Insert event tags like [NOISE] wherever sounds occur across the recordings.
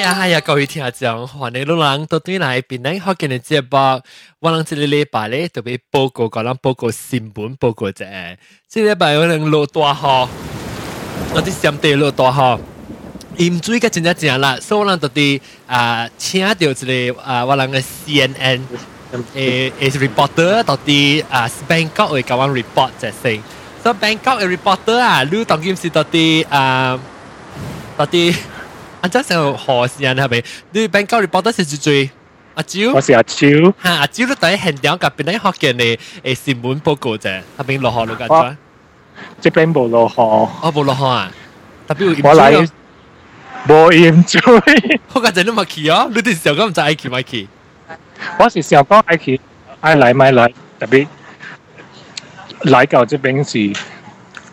呀系呀，各位听众，欢迎老人到对嚟边呢学见嘅节目，我谂这个礼拜咧特别报告，讲咱报告新闻报告者，这礼拜有人落大雨，我啲上地落大雨。盐水嘅真正正啦，所以我哋特啲啊请到一个啊我哋嘅 CNN 诶诶 reporter 到啲啊 Bangkok 会讲完 report 就先，所以 Bangkok 嘅 reporter 啊，你当今是到啲啊到啲。 啊，真系何时人系咪？你 Bangkok reporter 是最阿蕉，我是阿超，吓阿蕉都第一现场入边咧学嘅你诶新闻报告啫，入边落雨落紧咗。这边冇落雨，我冇落雨啊，特别我嚟冇盐水。我嗰阵都冇去哦，你哋时候咁唔就爱去咪去？我是想讲爱去，爱来咪来，特别来到这边是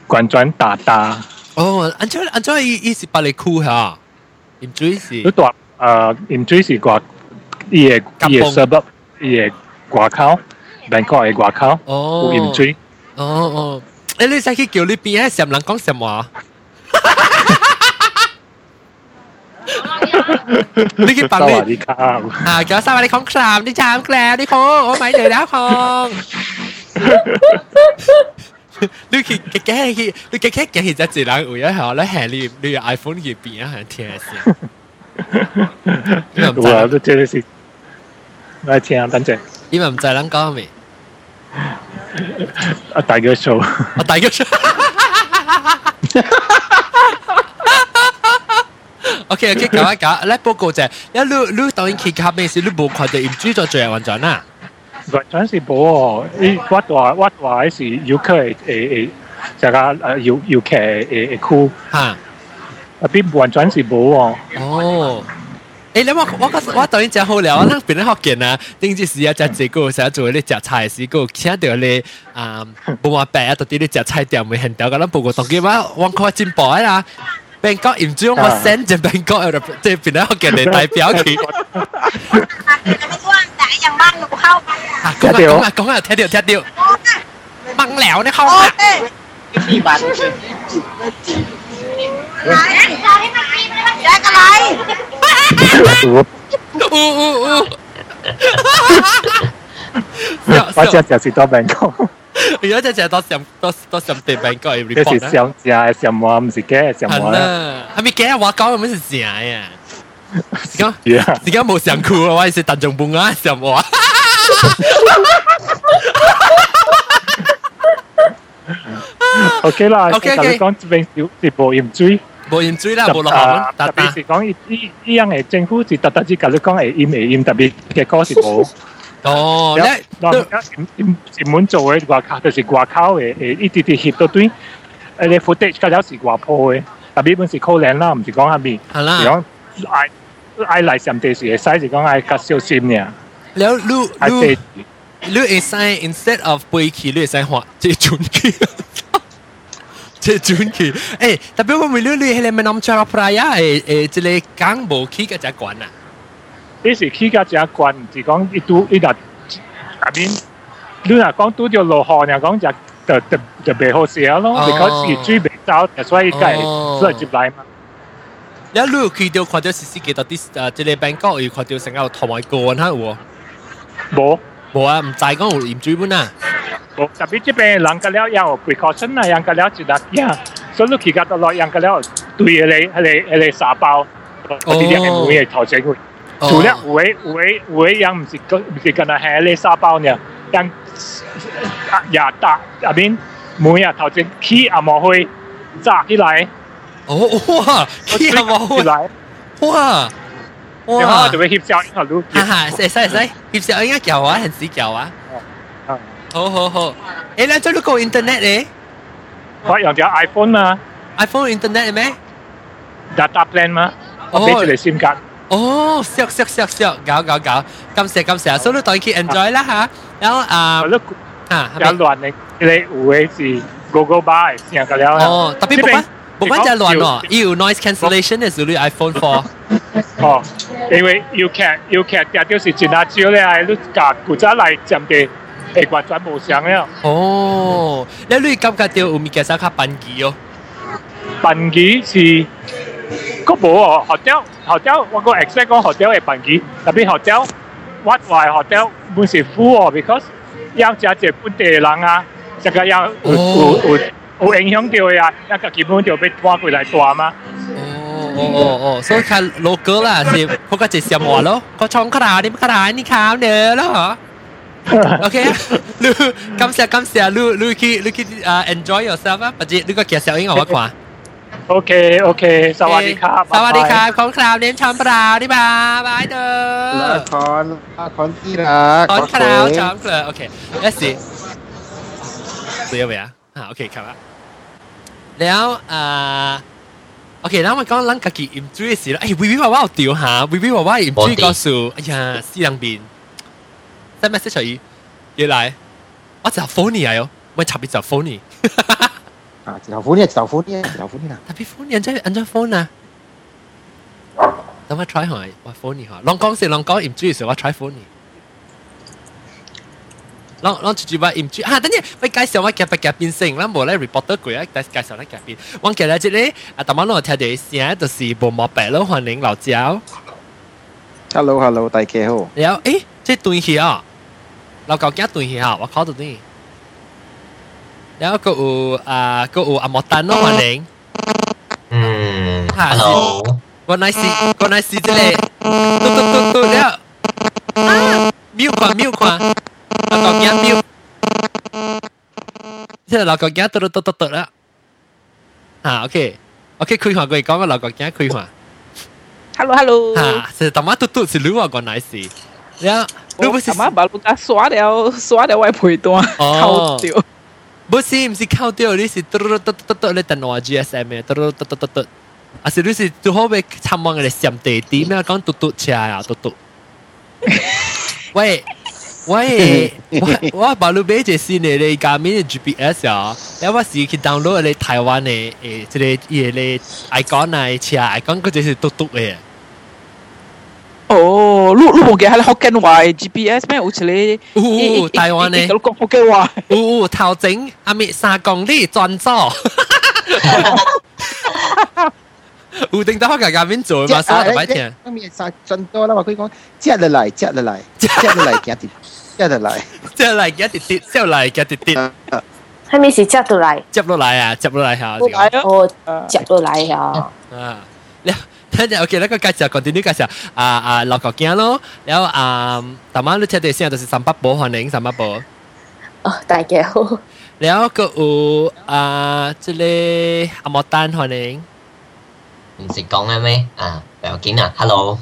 关转打打。哦，安怎安怎伊伊是把你酷吓？ 盐水是。你大诶盐水是挂伊嘅伊嘅 suburb，伊嘅外口，Bangkok 嘅外口哦，有盐水。哦哦，诶你使去叫你边喺上人讲什么？你去帮你啊，叫สวัสดีครับนี่ช้างแกล้วนี่คงโอ้ไม่เลยแล้วคง 你去嘅嘅去，你嘅嘅嘅其实一人为咗系咧系你你用 iPhone 去变系听先。我都真系是，来听等阵。因为唔知咱讲咩。啊，大个 show，啊，大个 show。OK OK，搞一搞，嚟报告啫。一你你当然去下面时，你冇看到盐猪在最后运转啦。 运转是冇哦，伊我话我话系是游客诶诶，就个诶游游客诶诶区。吓。啊，边运转是冇哦。哦。诶，你我我我当然真好聊，我那边咧学见啊，顶住时啊，只这个成日做你食菜时个，听到你啊，冇话白啊，到底你食菜店会很屌，咁样报告当然嘛，我看进步啦。 Bangkok 唔知我 send 只 Bangkok 入即系边咧学见你代表佢。ยังบ้านหนูเข้าไปอ่ะ 讲啊讲啊讲啊，听到听到，掹แล้ว呢เข้าอ่ะ。มีบัตรไหนจะให้มันกินไม่ได้แจกอะไรอู้อู้อู้我只就是到 Bangkok。 而家只只多上多多上地 Bangkok 嘅这 report 是上正嘅上话，唔是假嘅上话啦。系咪假？我讲嘅咩是正呀？而家系啊，而家冇上酷啊，我系邓仲半啊，上我。OK 啦 OK，OK 我同你讲这边是是无盐水。冇盐水啦，冇落雨，特别是讲依依依样嘅政府是特特之甲你讲会盐会盐，特别嘅歌是冇。 哦，咧，嗱，盐门做嘅外口就是外口嘅诶，一啲啲翕到对，诶你 footage 嗰有时外铺嘅，特别本是可能啦，唔是讲下面。系啦。讲爱爱嚟上地时嘅使是讲爱较小心嘅。แล้วลูก 爱 ลูก 借 ลูกเอไซ instead of 背起ลูกเอไซหัว即系转起。即系转起，诶，特别我咪你你系咪谂住个 praia 诶诶，即系港冇起嘅只馆啊？ 呢时起价只关，唔是讲一拄一笪入面，你若讲拄着落雨，又讲就就就就袂好食咯，哦because 是水袂走，所以计哦所以接来嘛。你一路去到看到 CC 几多啲诶，即系 Bangkok 要看到成个台湾个人吓喎，冇冇啊，唔知讲有盐水本啊，冇，特别这边人嘅了有 precaution 啊，人嘅了一笪嘢，所以你起价到落人嘅了对迄个迄个迄个沙包，嗰啲嘢系每个头前会。 除了有诶有诶有诶人唔是个唔是干那系迄个沙包呢，人也打入面每日头前起也冇去炸起来。哦哇，起系冇来，哇然后就会翕照，然后录哈哈，使使使，翕相应该叫啊，很死叫啊，好好好，诶，你做呢个 internet 咧我用条 iPhone 嘛，iPhone internet 咩？ ，data plan 嘛，我俾出嚟 SIM 卡。 哦，识识识识，搞搞搞，感谢感谢，所以你当然 enjoy 啦吓，然后啊啊，有乱嘅，你有嘅是 Google Buy 成个了。哦，特别冇关冇关就乱喎，要 noise cancellation 系属于 iPhone Four。哦，因为要剧要剧嘅就是前下招咧，你夹古仔嚟浸地系完全冇声嘅。哦，你你感觉到有物件啥较班机哦？班机是 个冇哦，hotel hotel 我个 expect 讲 hotel 会办机，特别 hotel 我话 hotel 本是 full 哦，because 要加只本地人啊，这个要有有有有影响到呀，一个基本就被拖过来拖嘛。哦哦哦哦，所以看 local 啦，是嗰个就什么咯？个冲卡拉，你卡拉你考呢咯？OK，你感谢感谢，你你去你去啊 enjoy yourself 啊，或者你个介绍应我看。 OK OK สวั โอเค โอเค สวัสดีครับ สวัสดีครับของคราวเน้นช้อมเปล่าดิบาบายเด้อคอนคอนที่รักคอนคราวช้อมเกล่าโอเคเลสซี่เสียไปอะโอเคครับแล้วอ่าโอเคแล้วมันก็ลังกะกิอิมทรีสิแล้วไอ้วิวิว่าว่าเดี๋วหาวิวิว่าว่าอิมทรีก็สู่ไอ้ยาสีลังบินแต่เมสเซจเอีเยอะไรว่าจะโฟนี่อะ哟ไม่ชับไปจะโฟนี่ 啊，自投款嘅，自投款嘅，自投款嘅。特別款印張印張 phone 啊！等我 try 下，我 phone 下。浪講是浪講，唔知是我 try phone。浪浪住住話唔知啊！等陣喂介紹我夾白夾變性啦，無咧 reporter 佢啊，介介紹咧夾變。我記得即咧啊，頭晚我聽到聲就是無毛病咯，歡迎老趙。Hello hello，大家好。然後誒，即對起啊，老舊家對起啊，我考到對。然后个有啊个有阿莫丹咯，欢迎。嗯吓，hello，个 nice 个 nice 即系嘟嘟嘟嘟了啊！瞄看瞄看，老旧家瞄。即系老国家嘟嘟嘟嘟嘟啦。啊，OK，OK，开话佢讲个老国家开话， Hello hello，吓，是大妈嘟嘟是你话个 nice，然后你不是阿妈把路家刷了刷了我配段，哦扣掉。 不是唔是靠掉，你是嘟嘟嘟嘟嘟嘟你等我 GSM 嘅嘟嘟嘟嘟嘟嘟，啊是你是最好俾参望嘅上地点咩讲嘟嘟车啊嘟嘟，喂。喂，我我把路俾只先嚟，你下面嘅 GPS 啊，有我时去 download 你台湾嘅诶，即系嘢你 icon 啊，车 icon 嗰只是嘟嘟嘅。 哦，碌碌部機喺你屋企話 GPS 咩？好似你，哦，台灣呢？講屋企話，哦，頭整阿咪三公里轉左，有定到家家面做嘛？三十擺聽，阿咪三轉左啦嘛，佢講，接落嚟，接落嚟，接落嚟，行跌，接落嚟，接落嚟，行跌跌，接落嚟，行跌跌。係咪是接落嚟？接落嚟啊！接落嚟嚇！哦，接落嚟嚇！啊，你。聽日 OK，那個介紹 continue 介紹啊啊六個鏡咯，然後啊，大媽你聽到聲就是三八寶歡迎三八寶。哦，大家好。然後個有啊，即個阿莫丹歡迎。唔識講嘅咩？啊，又見啊，hello。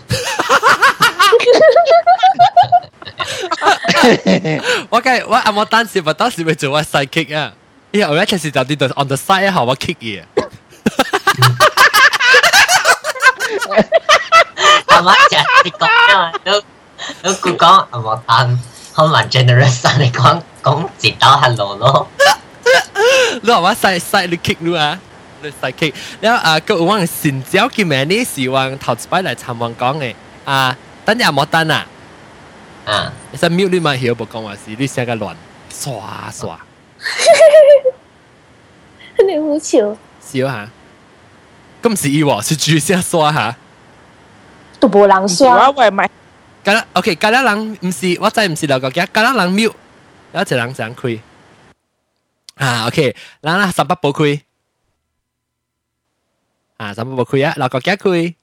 我計我阿莫丹是咪當時咪做我 sidekick 啊？因為我一開始就啲 on the side 下我 kick 嘢。阿媽就係你講啊，都都佢講阿莫坦，可能 generous 你講講自打 hello 咯。你阿媽細細你 kick 你啊！你細 kick，然後啊，佢往成交嘅名呢時往頭次擺嚟尋望講嘅啊，等下莫丹啊，啊，你想 mute 你咪曉不講話事，你寫個亂刷刷。你好笑。笑下。今時以往是居下刷下，都冇人刷。我咪，隔啦，OK，隔啦人唔是，我真唔是留個嘅，隔啦人 mute，有一隻人想開，啊 OK，人啦十八冇開，啊十八冇開啊，留個嘅開，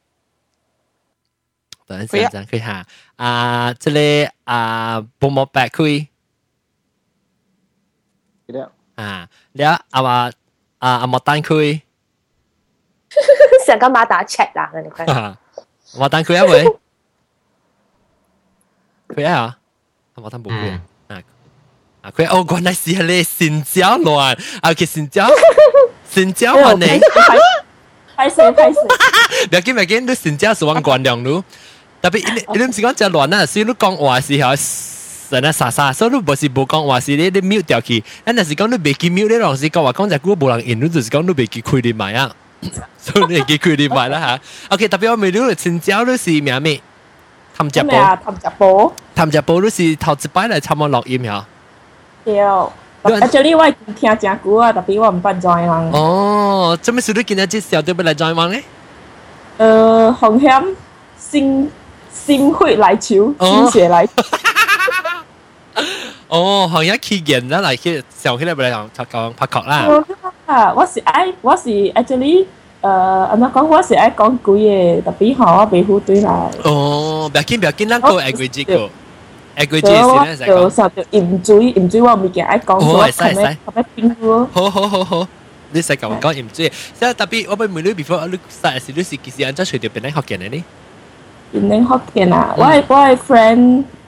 等陣先，等佢下，啊，即係啊，冇冇白開，啊，你啊阿話啊阿莫丹開。成个马打 check 啦，你快，啊，我等佢一位，佢一下，我等冇佢嗯，啊啊佢哦，原来是你新疆乱，啊佢新疆新疆欢迎，拍死拍死，唔要紧唔要紧，你新疆是往关良路，特别你你唔是讲只乱啊，所以你讲话时候。神啊傻傻，所以你不是无讲话是你你 mute 掉去，但系是讲你未记 mute 你老师讲话讲只股无人应，你就是讲你未记开你买啊， 所以你记开你买啦吓。OK，特别我未了嚟新疆你是咩咩？探只宝。啊？氹只宝，探只宝都是头一摆嚟参我录音呀。对。Actually，我已经听真久啊，特别我唔捌 join 人。哦，做咩事你今日即小对不嚟 join 网咧？ 呃，红险心心血来潮，哦心血来潮。哦，行一企业啦，嚟去上起嚟咪讲讲拍确啦。 啊，我是爱，我是 actually，呃，安怎讲？我是爱讲几个，特别吼，我袂好对来。哦，不要紧不要紧，咱个 aggregate 个 aggregate 所以我先咧，就使讲。实就盐水，盐水我物件爱讲，哦所以我会使会使后尾后尾变咯。好好好好，你使讲讲唔知，即系特别我问你 before 你实是你是几时按照随条边嚟学嘅呢？变领福建啊！我系我系 friend，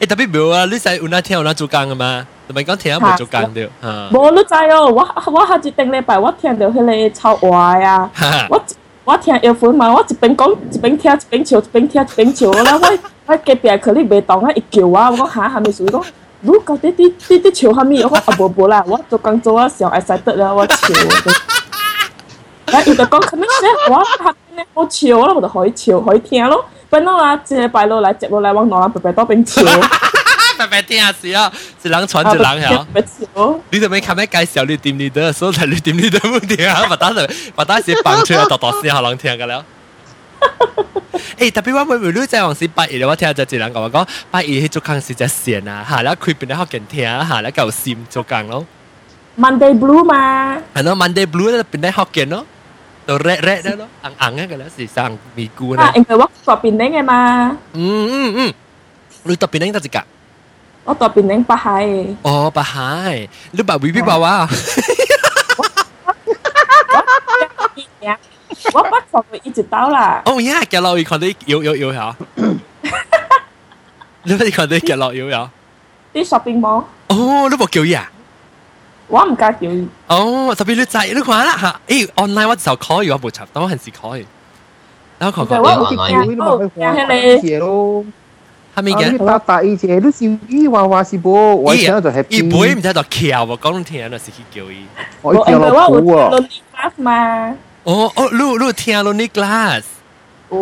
誒特別冇啊，你使有哪聽有哪做工嘅嘛？同埋講聽冇做工掉，嚇無你知哦，我我下一頂禮拜我听到迄個臭話啊，嚇我我聽藥粉嘛，我一边讲一边听，一边笑，一邊聽一边笑啦。我我隔壁可能袂懂啊，一叫我，我講嚇，係咪屬於講？如果啲啲啲啲笑蝦米？我講啊無無啦，我做工做啊上愛使得啦，我笑。然後伊就講，可能咧我下邊好笑啦，我就可以笑，可以聽咯。不然啊，一礼拜落来接落来往南南白白多边笑，白白听下事啊，一人传一人吓。白笑。你做咩琴日介绍你点你得，所以你点你都冇听啊！把单就把单时放出嚟，大大声下人听㗎啦。诶，特别我每每女仔往时八二，我听就一人讲讲，八二去做工是只线啊，下啦佢变得学紧听，下啦够闪做工咯。 Monday Blue 嘛，系咯，Monday Blue 咧变得学紧咯， 就 red red 咧咯，硬硬嘅啦，是上咪菇啊，咧。因为我做边顶嘅嘛，嗯嗯嗯，你特别拎得只㗎？我做边顶北海嘅。哦，不系，你把 V B 爸爸。我北上去一直到啦，哦呀，夹落去看到有有有吓。你咪看到夹落有有。啲 shopping mall，哦，你冇叫呀？ 我唔介意。哦，特別你仔，你看啦嚇，誒 online 我就可以，我冇插，但我係時可以。等我講講。我唔介意，我唔介意咯。係咪嘅？搭大一隻，你是伊話話是無，我聽就 happy。伊唔會唔知道橋，我講聽就是去叫伊。我叫老虎啊。嘛。哦哦，路路聽路你 glass。哦。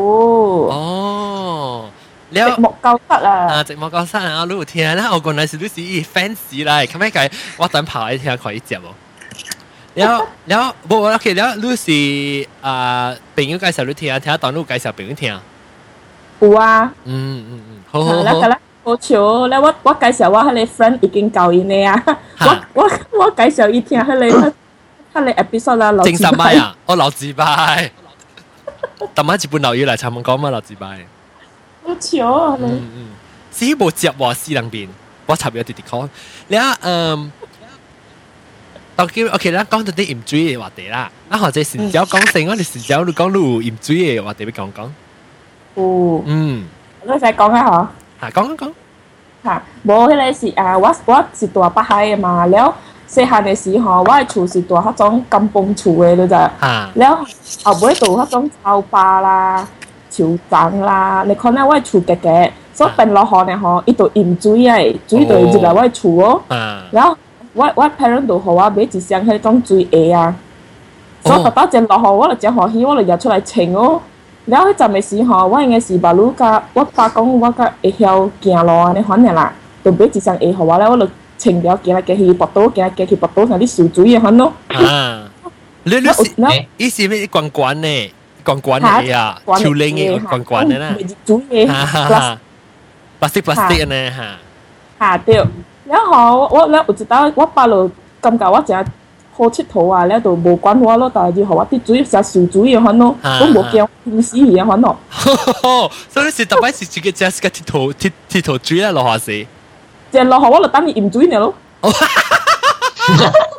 哦。寂寞够得啊，啦。寂寞教室啊，你有听啦，我讲那是你是伊 fans 啦，咁样计我等跑嚟听看伊接喎。แล้วแล้วบ่โอเคแล้ว你是啊朋友介绍你听，听当你有介绍朋友听。有啊，嗯嗯嗯，好好好แล้ว。ก็好笑，แล้ว我我介绍我迄个 friend 已经教伊呢啊，我我我介绍伊听迄个迄个 episode 啦，正十米啊！我留自拜，揼埋一本留语嚟寻问讲乜留自拜。 好笑啊！嗯嗯，至于冇接话私两边，我插咗啲啲讲。你啊，嗯，当叫 OK 啦，讲到啲盐水嘅话题啦，啊或者成朝讲成，我哋成朝你讲你有盐水嘅话题，要讲讲。有，嗯，我再讲下嗬。吓讲讲讲。吓，无迄个是啊，我我是住北海嘅嘛，了细汉嘅时候，我嘅厝是住迄种金崩厝嘅，你知？吓了后尾住迄种草巴啦、 潮盞啦，你看咧我嘅厝格格，所以變落雨咧吼，伊就淹水誒，水就入來我嘅厝哦。啊，然后我我 parent 就互我買一箱迄種水鞋啊，所以特登一落雨，我就真歡喜，我就入出来穿哦。然后迄陣嘅時候，我应该是把路甲我爸講我甲會曉行路安尼反正啦，就買一雙鞋互我咧，我就穿了行來行去，跋倒行來行去，跋倒上啲樹水嘅反咯。啊，你你是然後伊是咩罐罐呢？罐罐嘅啊，超靓嘅罐罐嘅啦，水嘅哈哈哈。plastic plastic 呢吓。下掉。然后我咧有一道我爸就感觉我真好佚佗啊，咧就无管我咯，但系互我啲水实树水嘅反咯，啊都无惊天死嘅反咯。所以是特别是自己只个铁头铁铁头猪啦，落下时。一落雨我就等伊淹水呢咯，诶是然后啊，就见咯。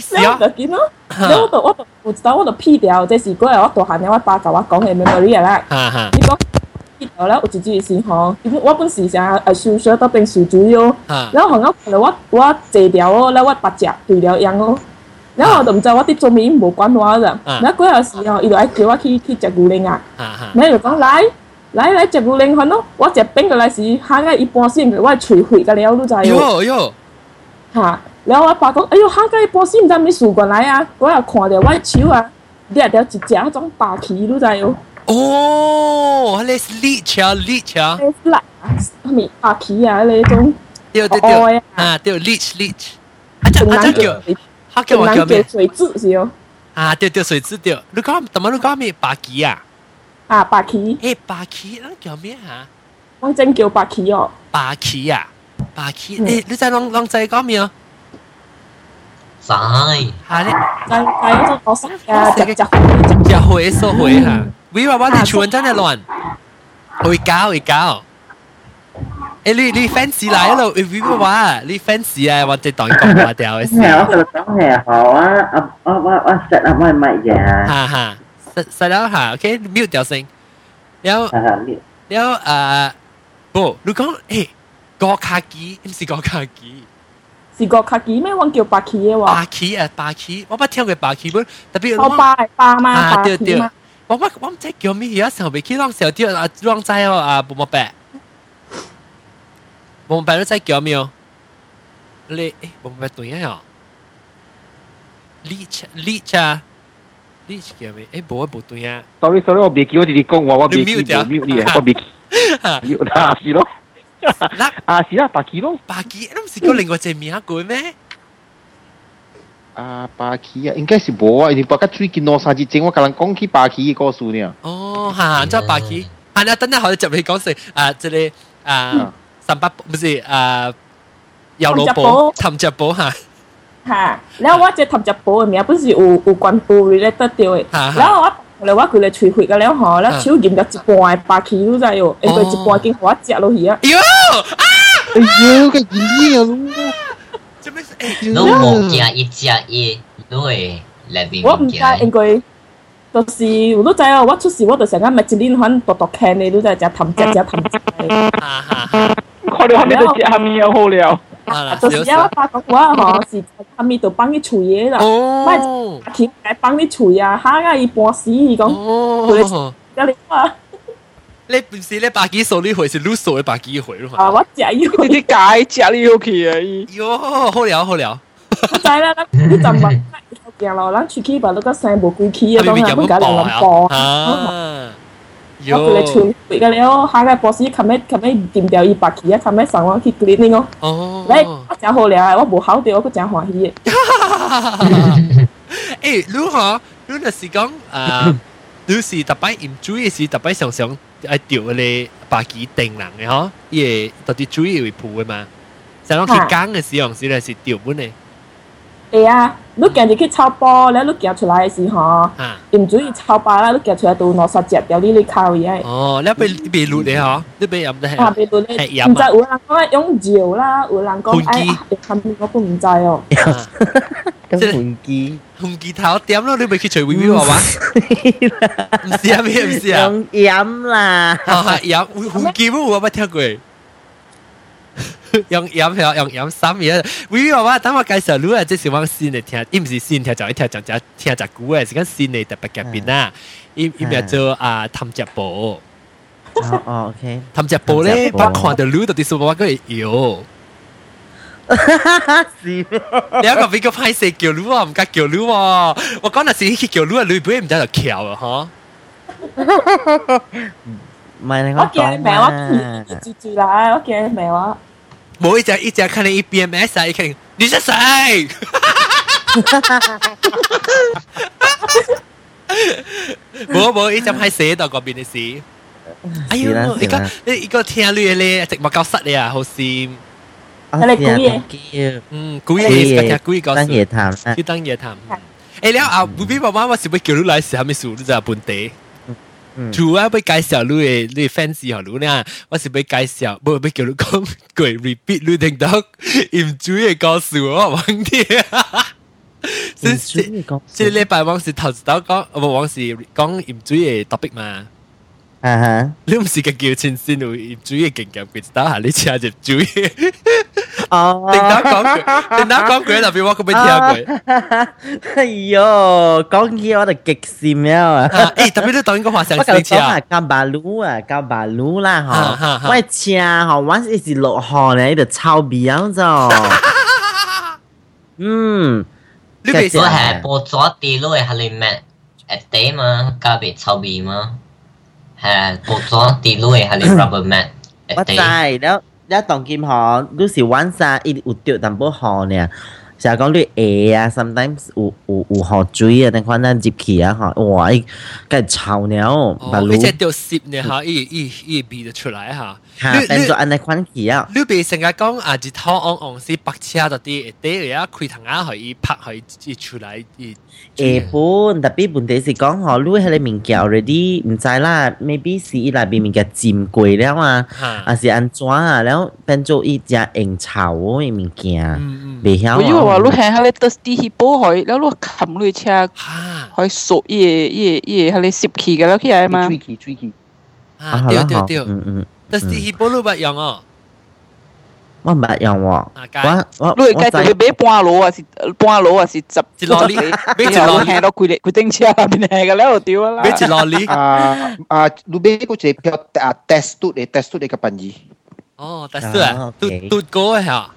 なんだけど、で我我我知道我就 P 掉，即是嗰日我大汉咧，我爸教我講嘅 memory 啦。你講 P 掉咧，我自己先講，我本時成日係小學到變小主要，然後我後來我我借掉哦，咧我八隻對了樣哦。然後我就唔知我啲做咩冇管我咋，然後嗰日時候，伊就嗌叫我去去食牛奶啊，然後就講來。來來食牛奶看咯，我食冰嘅嚟時，下個一半先，我係除血嘅了，你知？喲喲，嚇！然后我爸講：哎呦，下個一半先唔知咩樹過來啊！我又看到我手啊，掠到一隻嗰種白鰭都就係哦，你是 leech 啊 leech 啊，誒辣咩白鰭啊？你種對對哦對，啊對 leech leech，啊只啊只叫，他叫我叫叫咩？水蛭是哦，啊對對水蛭對，你講，怎麼你講咩白雞啊？啊白鰭，誒白雞，咱叫咩啊？我真叫白鰭哦。白雞啊，白雞，誒你在啷啷在講咩啊？phải. À, đấy đấy tôi có sách à chặt chặt chặt hồi số hồi hả? Vì bà bà thì chuồn chân là loạn hồi cáo hồi cáo. 诶、欸，你你 fans 嚟一路 review 話，你 fans 啊，或者當講話掉嘅事。我覺得講係好啊，我我我 set 啊，我係乜嘢？哈哈，set set 咗下，OK mute 掉聲。然後，然後誒，不，你講誒，個卡機，唔是個卡機。是个卡机咩？我叫白鳍嘅喎，巴机啊巴机，我冇听过巴机本，特别我巴系巴嘛，啊对对白鳍嘛，，我我我唔知叫咩嘢，成日被佢啷时候啲啊啷仔哦啊，冇冇白。冇白都真叫咩哦？你诶冇白对呀哦？leech leech 啊，leech 叫咩？诶冇啊冇对呀。 sorry sorry 我未记我哋啲讲话，我未记 mute 掉冇 mute 你，我未记 mute 啊是咯， 嗱，啊是啦，白旗咯，巴基都唔是叫另外一只名句咩？啊白旗啊，应该是冇啊，你白个最近攞三支正，我同人讲起白旗嘅故事呢。哦，哈，即系巴基。啊，那等下我就嚟讲成啊，这里啊，三八不是啊，有老婆寻只宝吓。吓。然后我只氹只宝嘅名本是有有关有 related 到嘅，哈哈然后我 嚟我佢嚟除血嘅了嗬，然后手验咗一半白鳍都滞喎，应该一半已经我食落去啊。哟，哎呦，个演啊咯，做咩？你冇见一只嘢，你会嚟边我唔知见应该。就是我都知啊，我出事我就成日咪一年可读读剧你都就系只氹只只氹只。哈哈哈。看到后面都接下面又好了。 啊啦，就是因为发觉我嗬是下面度帮你除嘢啦，哦，钳嚟帮你除啊，下个一半死讲，哦，有你啊，你唔是你巴基数呢回是 lose 数嘅巴基回咯啊嘛？我食要，你啲解食你要去啊！哟，好了好了，我知啦，你就问行咯，咱出去把那个生无几起嘅系咪东西，咪咁唔搞两薄咁薄，啊？ 我佢嚟除血嘅了，下个波士琴日琴日掂掉一百起啊，琴日上网去 cleaning 咯，哦，你我真好了，我无考到，我真欢喜嘅。诶，你吓，你那是讲啊，你是特别唔注意是特别常常系掉你巴基定人嘅嗬，伊特别注意会铺嘅嘛。成日去讲嘅时候，是咧是掉本嘅。 系啊，你今日去抄波咧，你夹出来嘅时候，吓。唔注意抄包啦，你夹出来到攞实只有啲你靠嘢。哦，你被被录你嗬，你被饮得系啊，俾到你，系唔知饮啊。有人讲用嚼啦，有人讲哎，后面我都唔知哦。咁换机，红吉头点咯？你咪去随 V V 娃娃？唔是啊咩？唔是啊？用饮啦，啊饮红吉冇我冇听过。 用饮系用饮三嘢，V V 娃娃等我介绍你啊，即是往新嚟听，伊唔是新听就一听就就听就古嘅，是讲新嚟特别嘅边啦。伊伊咪做啊氹只宝，哦哦，OK，氹只宝咧，我看到你到啲数我讲哟。是你一个俾个派四叫女啊，唔加叫女喎。我讲那时去叫女啊，女本唔知就桥啊，唔系你我见你名我嘛？住住啦，我见你名我。 嗬。冇一只一只看你 BMS 啊，一看你是谁？冇冇，一只派写到嗰边嘅事。哎呦，一个你一个听你咧，直冇教室你啊，好闪。嗯，古嘢嘅嘅古嘢个。当夜谈啦，去当夜谈。诶，你啊，唔俾妈妈，我是要叫你来时，系咪数你就本地？ 主要要介绍你嘅你 fans 学你呢，我是要介绍，唔系叫你讲句 repeat 你听到，唔注意告诉我忘啲。即即礼拜往时头先讲，唔往时讲唔注意 topic 嘛。啊哈，你唔是个叫前线，唔注意劲劲，佢知道下你车就注意。 哦，叮当讲句，叮当讲句，特别我咁未听过。哎呦，讲起我就极闪了啊！诶，特别你当应该话上我星期啊讲啊，，交马路啊，交马路啦哈哈吼，我车吼，我一直落雨呢，就超味啊就，嗯，你未我系播咗啲咯，系你咩？诶地嘛，加别臭味嘛，系播咗啲咯，系你 rubber mat 我知，诶地。 你ละต่อ是คิ一有อ淡薄雨呢成日讲你下啊，sometimes 有有有雨水啊，等可能入去啊，吼，哇，伊梗臭了，哦，马路而且掉摄呢吓，伊伊伊味就出来吓。吓变咗安尼款去啊。你别成日讲啊，日头昂昂是白车到啲，第二日开窗啊，可以拍可以出来，伊会本，特别问题是讲吼，你迄个物件 already 唔知啦，maybe 是伊内边物件浸过了啊，还是安怎啊？然后变做伊只应臭嘅物件， 袂晓。因为话你喺迄个 thirsty hippo 海，然后你冚落车，海熟伊个伊个伊个迄个湿气个落起来嘛。水气水气。啊，对对对，嗯嗯。thirsty hippo 你捌用哦？我唔捌用喎。我我我。你介特别买半路啊，是半路啊，是十一路哩，买一路行到规列规顶车那边行个了就对啦。买一路哩。啊啊，你买嗰只票啊 test 都嚟 test 都嚟个笨嘢。哦，test 啊，都都高啊吓。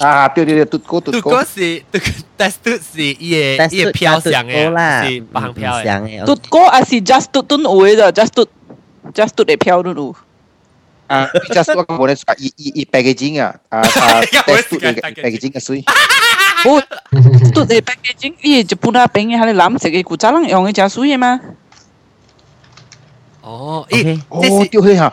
啊，对对对，嘟哥嘟嘟哥是嘟，但是嘟是伊嘅伊嘅飘上嘅，是白行飘嘅。嘟哥啊是 just 嘟嘟有嘅咋，just 嘟 just 嘟嚟飘嘟有。啊，just 我讲咧，伊伊伊 packaging 啊，啊啊，test 嘟你 packaging 嘅水。哦，嘟嚟 packaging，伊就本来饼嘅系你蓝色嘅，古早人用嘅就水嘅嘛。哦，咦，哦，丢去吓。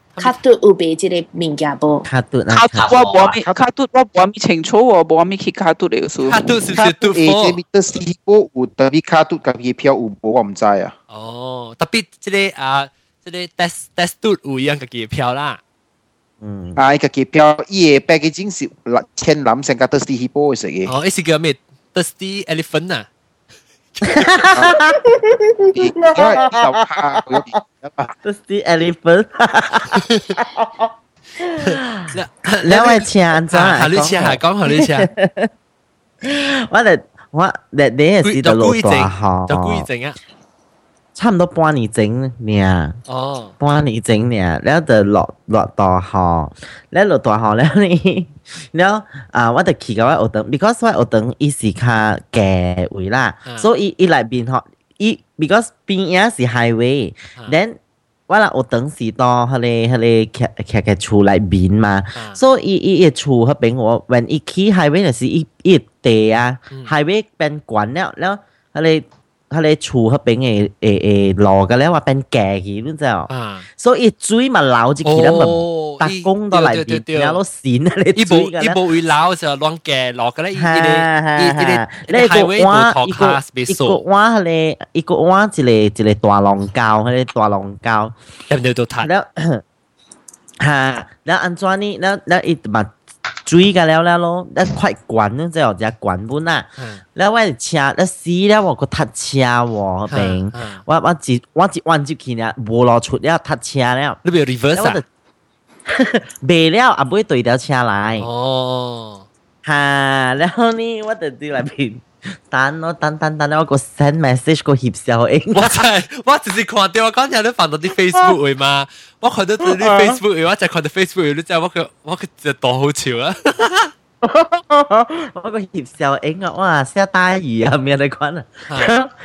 卡嘟有賣即個物件不？卡嘟卡嘟我冇咪卡嘟我冇咪清楚喎，冇咪去卡嘟嚟數。卡嘟是不是嘟誒，貨？即係 Mr. 有特別卡嘟咁嘅票有冇我唔知啊。哦，特別即個啊，即個 test test 嘟有一樣嘅機票啦。嗯，啊，個機票伊嘅 packaging 是千攬成個 Thirsty Hippo 嘅食嘅。哦，呢是叫咩？Thirsty Elephant 啊。哈哈哈哈哈哈！小趴不要。elephant，哈哈哈哈哈哈！两位请坐，哈你请，还讲哈你请。我的，我的，你也是在路上哈，在路上呀。差唔多半年前咧，哦，半年前咧，然后就落落大雨，然后落大学咧，[LAUGHS] 然后啊，我就去到我学堂，because 我学堂伊是较嘅位啦，所以伊内边吼，伊 because 边也是 highway，then、我啦学堂是到迄个迄个客客客厝内边嘛，所以伊伊厝迄边我，when 伊去 highway 就是伊伊地啊、uh.，highway 变悬了，然后迄个。佢哋厝嗰边嘅诶诶路嘅咧话变夹起，你知道？所以水咪流入去咧，咪特工到嚟边，然后线啊，你一部水嘅一部会捞就乱夹落嘅咧，系系系，你你个碗一一个一个碗系你一个碗一个一个大龙胶，系你大龙胶，入到到塌。แล้ว吓，แล้ว安怎呢？แล้วแล้วอีมา 追嘅了了咯，แล้ว快滚咯，即系只滚本啦。แล้วว่า车，แล้ว死แล้ว我个ทัด车喎，边我我一我一弯入去呢，无落出了ทัด车了。你咪 reverse 啊？未[LAUGHS] 了，阿妹对条车来。哦，吓，然后呢，我就对嚟边。 等咯，等等等，我個 send message 個協效應。我真係，我只是看到我剛才都放到啲 Facebook 位嘛，我看到啲 Facebook 位，我就看到 Facebook 位，你知我個我個隻多好笑啊！我個協效應啊，哇，下大雨啊，面嚟講啊，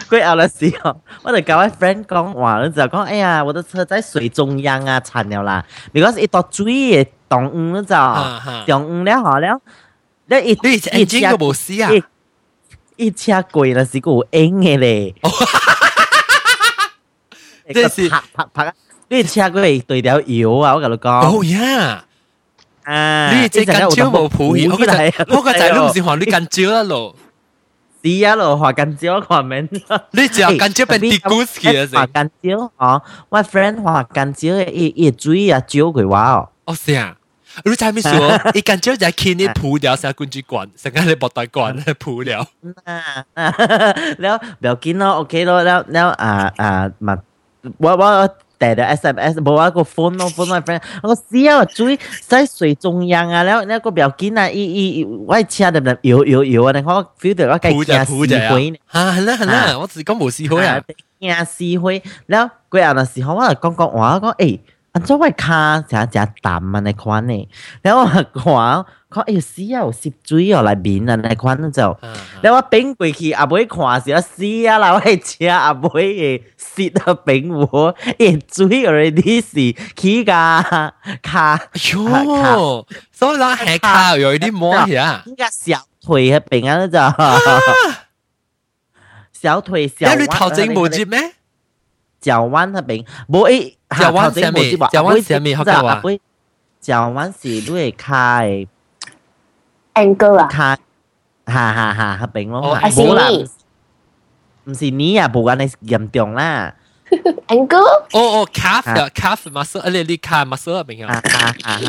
佢有的時候，我就教我 friend 講話，你就講，哎呀，我的車在水中央啊，慘了啦，because 一到水嘅動雨，你知道，動雨了好了，你一你以前個冇事啊？一车贵那是有硬的嘞。[LAUGHS] 这是拍拍拍，你车贵对条油啊！我跟你讲。哦呀，啊，你这根蕉无普洱，我个仔，我个仔都是话你根蕉啊咯。是啊咯，话根蕉我话明。你只要根蕉变地骨起啊！[LAUGHS] 话根蕉哦，我 friend 话根蕉一一追啊，蕉佢话哦。哦，是啊。你知咩说？一间蕉就系你铺了，成管住管，成间你博大管铺了。แล้วเดี๋ยวกินเนาะโอเคแล้วแล้วแล้วอ่าอ่ามาว่าว่าแต่เดี๋ยว SMS บอกว่าก็ phone เนาะ phone my friend 我试下注意在水中央啊แล้วแล้วก็表见啊อีอี我车就就摇摇摇啊，你看我 feel 到我计惊死灰啊！系啦系啦，我自己讲冇试开啊，惊死灰。แล้ว嗰日嘅时候我就讲讲话讲诶。อันจะไว้คาจะจะตามมันในควันนี่แล้วขวาเขาเอ้ยเสียสิบจุยอะไรบินใน 按照我卡，食食淡啊那款呢，然后我看，看哎呦死啊，有湿水哦来面啊那款就，你话、然后我冰回去阿会看是啊死啊啦，我吃阿妹的湿的冰我，也水而啲是起个卡，哟，所以讲还卡有一点摸起啊，人家小腿的冰啊那就，小腿小，那你头前无接咩？蕉灣那邊，無誒，蕉灣啥物？蕉灣啥物？好講話。蕉灣是你會開，angle 啊，開，哈哈哈，那邊咯，無啦，唔是你啊，無咁嚟嚴重啦。angle，哦哦，calf 啊，calf muscle，誒，你你 calf muscle 啊，邊個？啊啊啊，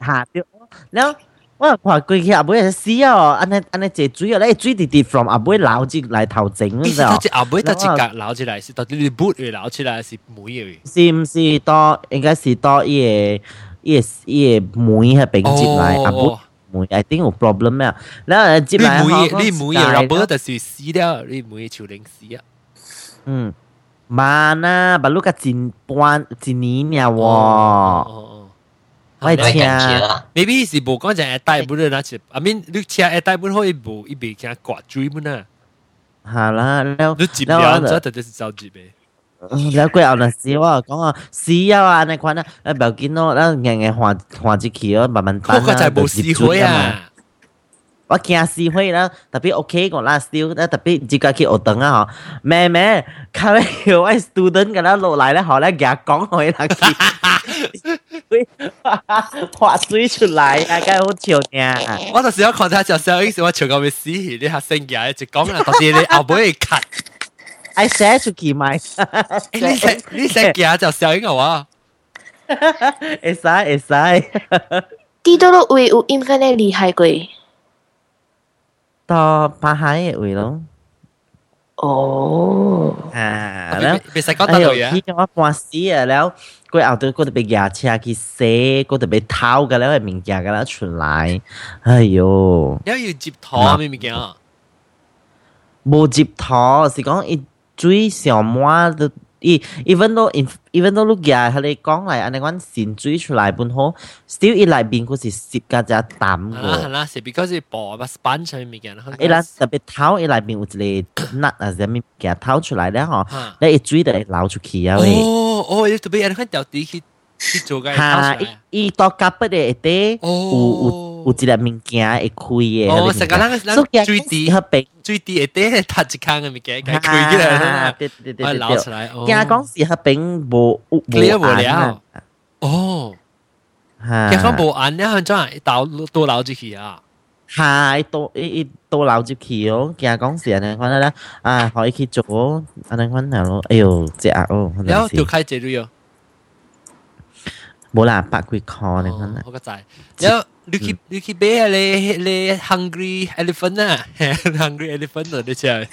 哈，對，然後。我話佢去阿妹係死哦，安尼安尼借水哦，你水直直 from 阿妹撈起來頭整，你知道？阿妹得一格撈起來是，但你 boot 會撈起來是妹嘅。是唔是到應該是到伊個伊個伊個妹係並進來阿妹妹，I think 有 problem 咩？然後進來你妹你妹阿妹就是死了，你妹就零死啊。嗯，嘛呢？把路個真半一年了喎。我车，maybe 是无讲就系带本啦，只，I mean 你车系带本可以无一边惊刮追本啊。系啦，แล้ว你接两咗，就就是着急呗。แล้วกูเอาหนังสือว่า讲啊，试啊ใน款啊，诶唔要紧咯，แล้ว硬硬换换一期咯，慢慢等啊。我就冇试会啊。我惊试会啦，特别 OK 个啦 still，咧特别自家去学堂啊嗬，妹妹，佢有位 student 嘅啦落嚟咧，学咧夹讲佢 [LAUGHS] 追，畫水出嚟啊！梗係好潮嘅。我就試咗 contact 就試咗，我潮到要死，你下星期一直講啦，到時你後尾 cut。I 寫出去咪？你寫你寫嘅就寫緊我啊！會使會使。啲多落位有應該咧厲害過。到巴海嘅位咯。哦。啊，別別使講得到嘢。我半死啊了。过后头，我特别牙车去洗，我特别偷噶啦，物件噶啦出来。哎哟，你要接拖咩物件？无接头，是讲伊水上满。伊 even though even though 碌嘢，佢哋講嚟，安尼阮先追出來本好，still 伊內邊嗰是攝加隻膽個。係啦，是 because 伊薄啊，sponge 上面嘅。伊啦特別頭伊內邊有一個 nut 啊，上面嘅掏出來咧吼，你一追就會流出去啊喂。哦哦，你特別安尼款掉啲去去做嘅。嚇！伊伊到夾不的一啲有有。有一个物件会开嘅哦成个人人最低嗰边最低嘅啲系touch 坑嘅物件佢开起来啦对对对对流出来惊讲是嗰边冇冇冇了哦其实冇按咧，佢真系倒倒流入去啊！系倒一倒流入去哦，惊讲是安尼款咧啊，可以去做安尼款咯，哎呦，只啊哦，然后就开这类哦。 冇啦，百几箍你款啦。我个仔，然后你去你去买你你 hungry elephant 啊，hungry elephant 啊，你知啊？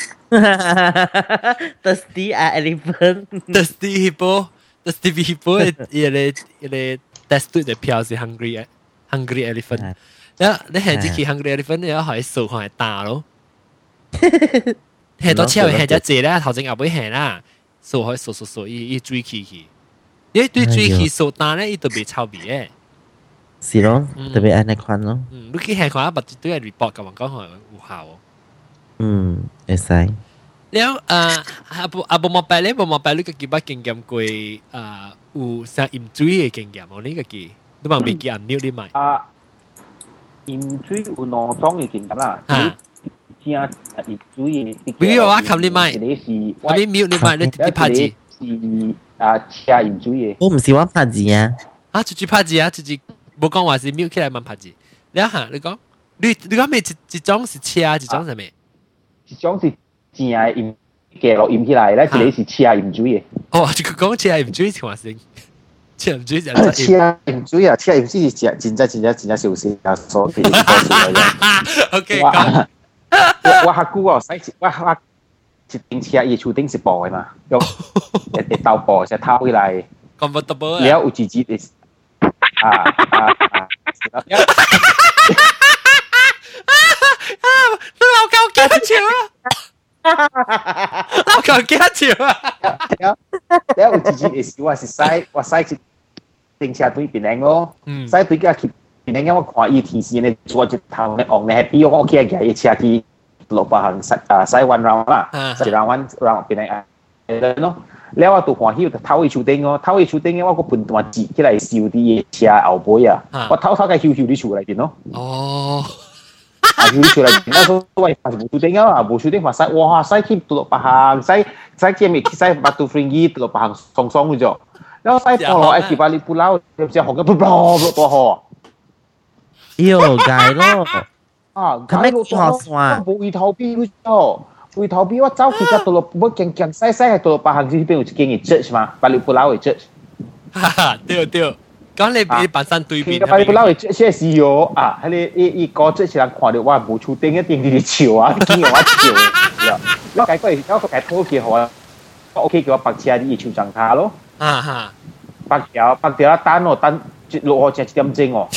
Thirsty elephant。 Thirsty hippo，thirsty hippo，一个一个。test 嘅票是 hungry 嘅 hungry elephant。你你系只去 hungry elephant，你可以数看系打咯。系到车系只字咧，头先后尾系啦，数可以数数数，伊伊追起去。 因为对追起数单咧，伊都未臭味嘅。是咯，特别安尼款咯。嗯，你去系看一物对系 report 咁样讲系有效。嗯，会使。แล้วอาบุอาบุมาไปเลยบุมาไปลูกกี่บ้าเก่งเกมกุยอ่าอูสร้างอิมจุยเก่งเกมอันนี้ก็กี่ดูบางมีกี่อันนิ้วได้ไหมอ่าอิมจุยอุนอต้อง嘅เก่ง咁啦ฮะ正อิมจุย比如话冚你咪你是我啲秒你咪你你拍字是啊车อิมจุ ย我唔喜欢拍字啊啊自己拍字啊自己冇講話是瞄起來蠻拍字。你一下你講，你你講咩？一一種是車，一種係咩？一種是正嘅鹽嘅落鹽起來咧，一個是車鹽水嘅。哦，這個講車鹽水條先，車鹽水就車鹽水啊，車鹽水是真真真真真真小事啊，所以 OK 我。我下姑哦，使我我 in TRE shooting sport 嘛，咁一鬥波就偷起嚟。comfortable 了有自己的啊啊啊！啊！老狗幾多潮啊？老狗幾多潮啊？了了有自己的事，我是使我使去停車對邊嚟哦，使對家去邊嚟，我看伊天時呢，做一頭呢，昂呢係比我屋企嘅嘢車去。lupa uh, saya wan round lah. Uh. Saya round one round pinai island no. แล้วว่าตัวหัวหิ้วเท่าไอชูเด้งเนาะเท่าไอชูเด้งเนี่ยว่าก็ปุ่นตัวจีที่ไรซิวที่เชียเอาไปอะว่าเท่าเท่าก็หิวหิวที่ชูอะไรดิเนาะอ๋อหิ้วชูอะไรดิเนาะตัวไอ้ฟังบูชูเด้งอะบูชูเด้งมาใส่ว้าใส่ขี้ตัวปะหางใส่ใส่เจียมอีกใส่ประตูฟริงกี้ตัวปะหางสองสองอยู่จ้ะแล้วใส่ปอไอ้สิบาลิปุเล่าเจียหงก็ปุ๊บปลอตัวหอเอี่ยวไก่เนาะ 啊佢咩学算？冇意头边嘅啫回头边我走其实到落我劲劲细细系到落白行呢边有一间嘅 church 嘛，把你不捞嘅 church。哈哈，对对，讲你你扮山对面，但系不嬲，即系是有啊！喺你伊伊个即系人看到我无处顶一定你笑啊，见我笑。我解过嚟，我解拖几好啊！我 OK 叫我白车啲潮涨下咯，啊哈，白条白条一单哦，单落去只一点钟哦。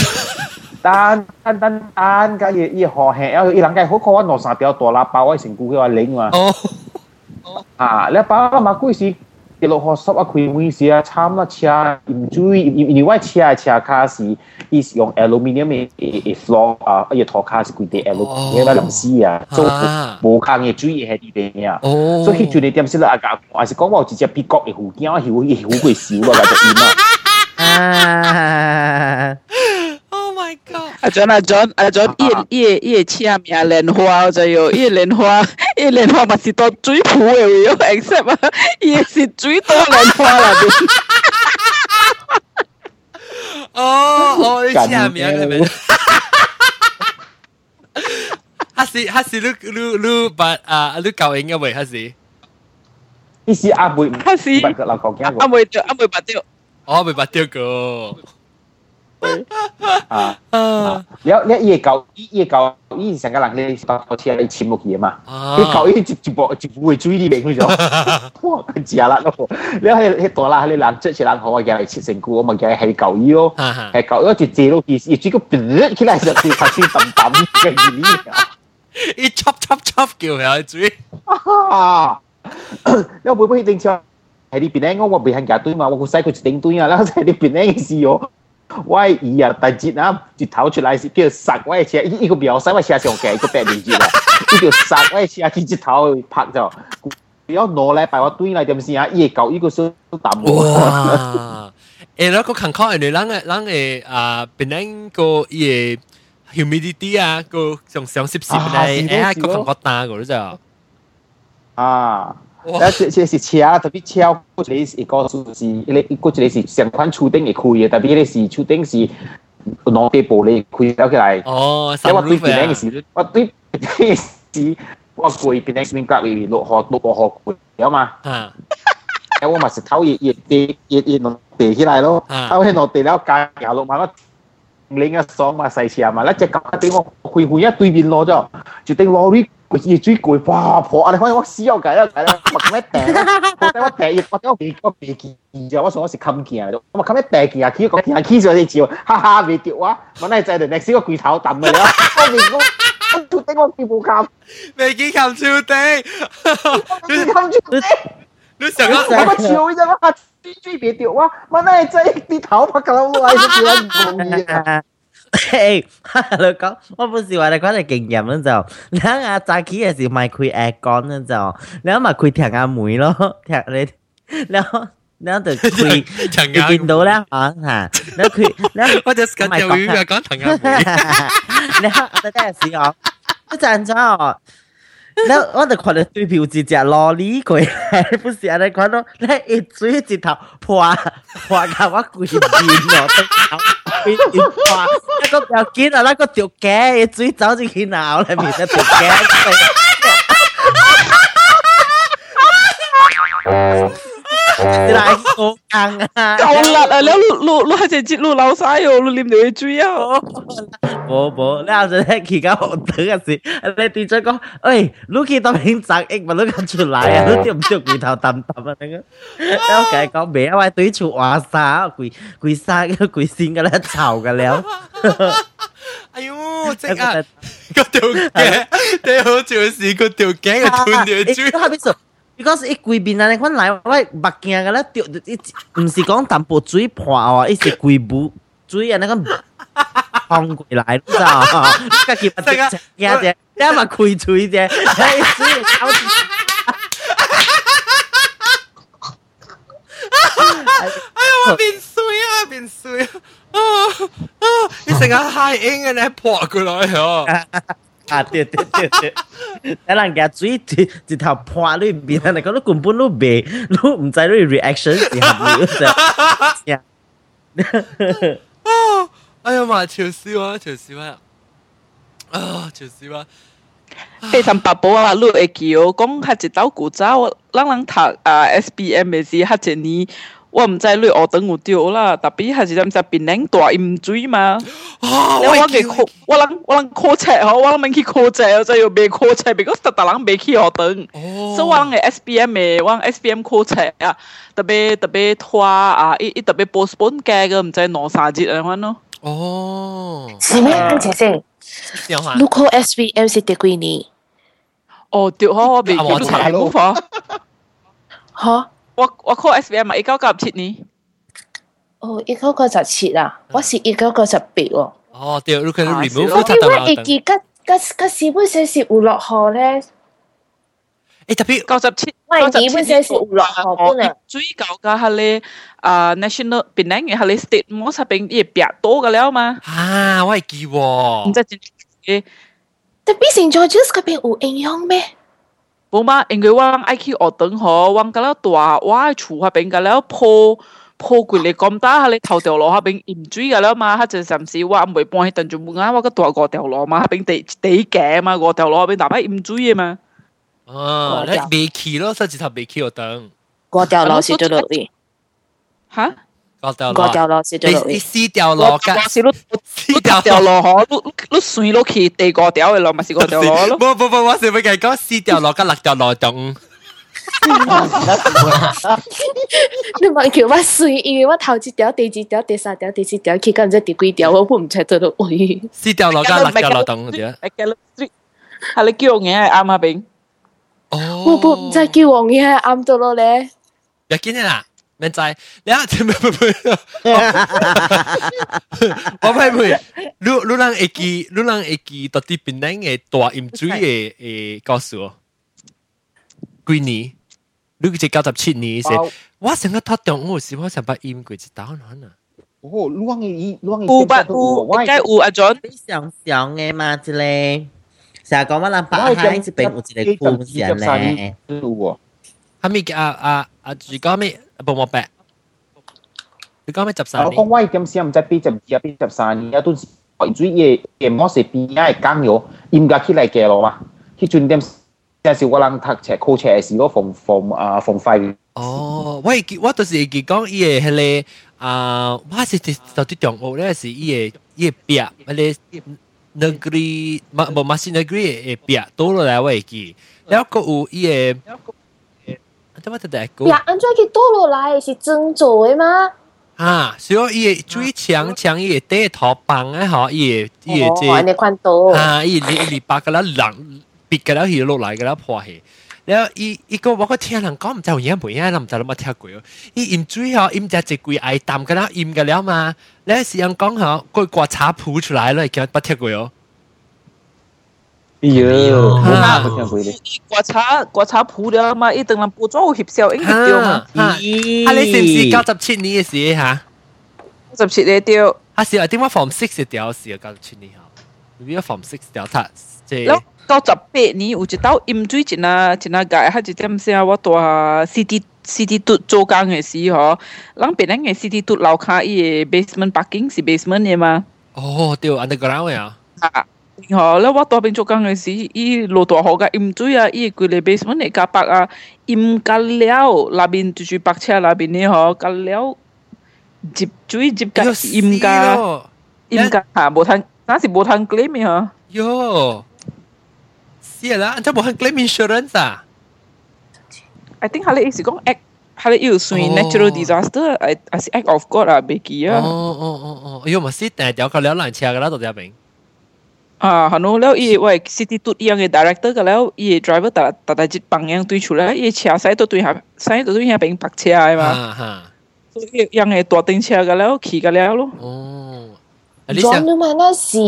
单单单单，假如伊河轻，然后伊人家好看我攞三条大喇叭，我成股叫我领嘛。哦，啊，你把嘛嗰时。一路学十一开门时啊，参啦车唔注意，因因为车车卡是伊是用 aluminium 嘅嘅 floor 啊，一套卡是佢哋 aluminium 嘅临时啊，所以无空嘅注意系啲边啊，所以佢做你点先啦，啊个还是讲我直接比较嘅附件，我系会系会少啊，就点啊。 Oh my god！阿 John 阿 John 阿 John，伊伊伊车名莲花就有，伊莲花伊莲花嘛是到水浦嘅位咗，except 啊，伊是水多莲花啦。哦哦，你车名系咪？还是还是你你你把啊你教应嘅位还是？呢是阿妹，还是不老讲嘅阿妹掉阿妹拔掉。哦，未拔掉个。 佢啊啊！你有你二九二九以前成個能力好似係錢木嘢嘛，你九依接接博接會追啲命咗，哇！佢知啦，你喺喺度啦，喺你冷出前冷河嘅係切成股，我咪嘅係九依咯，係九依就借到意思，主個別起嚟就跌發先揼揼嘅嘢，一 chop chop chop 叫佢追，你會唔會定超？喺呢邊咧，我我未行夾堆嘛，我個細佢就定堆啊，啦喺呢邊咧嘅事哦。我伊啊，但是啊，一头出来是叫杀我的车，伊伊个秒杀我车上架，个白面子啦，伊就杀我的车去一头拍着，不要挪来摆我对来点先啊，伊搞伊个手打我。诶，那个看靠诶，咱诶咱诶啊，本来个伊诶 humidity 啊，个上上湿湿来，诶，个看靠大个就啊。แล้ว这这是车，特别车嗰一个一个是一个嗰一个是上款厝顶会开嘅，特别咧是厝顶是攞地玻璃开咗起来。哦，因为我对边咧是，我对边是我贵边咧边隔离落河落河贵咗嘛。啊。แล้ว我咪是头热热地热热落地起来咯，头喺落地แล้ว架行落埋我。拎一爽嘛细车嘛，一只狗顶我开开一对面攞咗，就顶攞啲。 佢越追攰，哇婆啊！你可以我死我計啦計啦，我咁一掟，我掟我掟，我掟我鼻我鼻見咗，我想我是冚見嚟，我咁一掟見啊，佢個見啊，佢咗你照，哈哈未掉啊！問題就係歷史個巨頭抌嘅啦，我面我我條頂我見冇冚，未見冚超頂，你冚超頂，你成個我個潮啫嘛，追追別掉啊！問題就係啲頭拍咁耐，都叫人唔容易啊！诶，你讲，我本时话你讲你经验嗰就，你睇下早起嘅时咪开 aircon 嗰就，你咪开听下梅咯，听你，然后然后就[LAUGHS] 开，[LAUGHS] 你见到咧吓吓，然后佢，然后我就紧条鱼嘅讲听下梅，然后我真系试讲，一阵咗。แล้วว่าแต่คนตุยผิวจีจะรอลีกุย[LAUGHS] ผู้เสียในคนนั้นและอีจุยจิตถาพัวพัวกับว่ากุยจีนเนาะ 邊段話，一個條頸啊，拉個條頸，你嘴走進去腦裏面一條頸。你来好硬啊！够辣啊！你录录录系只节录流晒喎，录念条去追啊！冇冇，你后阵咧而家学等嘅时，你店长讲，喂，Lucky 当面摘益，咪都咁出嚟啊！都唔知攰头揼揼啊！你个，我计讲咩啊？喂，对住话沙，攰攰沙嘅攰线嘅咧，嘈嘅了。哎呦，即系个条颈，你好似是个条颈嘅断条猪。 如果是一规边啊，那款来，我系目镜噶啦，着，唔是讲淡薄水破哦，一是规妇水啊，那个 [LAUGHS] 红过来，你知道？个个，你阿妈开嘴者，哎，水，哈哈哈哈哈哈，哈哈哈哈，哎呀，我面水啊，面水啊，啊啊，伊成个海英啊，来破过来啊！啊对对对对，等人家水一一头破里边，你讲你根本都未，你唔知你 reaction 是系咪啫？啊！哎呀妈，笑死我，笑死我啊！笑死我！非常八宝啊！你会记哦，讲系一道古早，人人读啊 SBM 嘅时，系一年。 我唔知你学等有掉啦，特别系是唔知边领大盐水嘛。啊！我嘅考，我谂我谂考车嗬，我谂免去考车，我就要未考车，别个特特人未去学等。所以我谂嘅 SBM 嘅，我谂 SBM 考车啊，特别特别拖啊，一一特别 postpone 嘅个唔知两三日咁样咯。哦，是咩？等阵先。你考 SBM 是第几年？哦，掉开我未叫查老婆。吓！ 我我考 S B M 嘛，一九九七年。哦，一九九十七啊，我是一九九十八喎。哦，对，你可能 remove 咗。因为会记得，个个时本写是有落河咧。诶，特别九十七，喂，你本写是有落河本啊。最旧嘅系你啊 national 边领嘅系你 state 模式边嘢别多嘅了嘛。啊，我系记喎。唔知真特别成在 just 嗰边有影响咩？ 冇嘛，因为我爱去学堂吼，我個了大，我喺厝下边个了鋪鋪櫃嚟咁大，下你头条路下边淹水个了嘛，佢就甚至我唔会搬去等住门啊，我个大個條路嘛，下边地地嘅嘛，個條路下边大把淹水嘅嘛。哦，你未去咯，實際頭未去學堂。個條路是咗落嚟。嚇？嗰条路，嗰条路是咗落嚟。你四条路嘅，是碌四条路嗬，碌碌顺落去第个条嘅路，咪是嗰条路咯。冇冇冇，我是咪讲讲四条路嘅六条路中。你问叫我水，因为我头一条、第二条、第三条、第四条，去紧只第几条，我本唔知道到喂。四条路嘅六条路中嘅。系你叫我嘢系啱啊，炳。哦。我本唔知叫我嘢系啱到咯咧。要紧啦。 免知，你啊，唔唔唔，我唔系，你你人会记，你人会记到底边领嘅大盐水嘅诶告诉我，几年？你只九十七年先，我成个读中学时，我成把盐过一刀难啊！哦，乱嘅乱嘅，有吧有，应该有阿 John，你想想嘅嘛，之类，成日讲乜人白海这边有一个故事咧，有系咪啊啊啊？住讲咩？ 报冇白。你讲咩十三年？我讲我点先唔知比十二比十三年，都是为主嘢嘅模式边系讲咗，严格起来嘅咯嘛。佢转点，有时我人读册考册嘅时，我逢逢啊逢快。哦，我我就是佢讲伊嘅迄个啊，我是到啲中学咧是伊嘅伊嘅壁，迄个 negeri 冇冇 masih negeri 嘅壁多落来我会记，然后个有伊嘅。 怎么得得个？呀，安怎去倒落来是真做的吗？啊，所以伊最强强伊地头棒啊，嗬，伊伊即你看到啊，伊你你把个啦人别个啦起落来个啦破起，然后伊伊个我个听人讲唔知有影唔影，唔知你冇听过哦。伊盐水嗬，盐只一贵爱淡个啦盐个了嘛，你时人讲嗬，个刮茶铺出来了，叫冇听过 이유 하 과차 과차 부려마 이 등만 보조 힙세어 앵기 띄어마 아니 심시 97年嘅時哈97年掉啊是啊點解 from six 掉是啊97年嚇如果 from six 掉他即係98年有一道飲水一那一那界哈一點聲我大 CD CD 都做工嘅時嗬人別人嘅 CD 都樓下伊嘅 basement parking 是 basement 嘅嘛哦對 underground 呀啊 họ là wat bên chỗ cái người sĩ lô to họ cái im chui à i cái le basement này cái bạc à. Im cái liao là bên tụi chui bạc xe là liao jip chui jip cái im cái im cái à bố thằng nó là bố thằng claim hả yo. Xia là anh cho bố thằng claim insurance à? I think hale is gong act hale yêu suy oh. natural disaster. I I act of God à Becky à oh oh oh oh. Yo mà sit nè cháu có léo lại xe cái đó tụi gia 啊，很多了，伊喂，city 都一样嘅 director 嘅了，伊 driver 大大大只榜樣對出來，伊車駛都對下，駛都對下邊白車嘅嘛，所以樣嘅大頂車嘅了，騎嘅了咯。哦，John 你嘛那是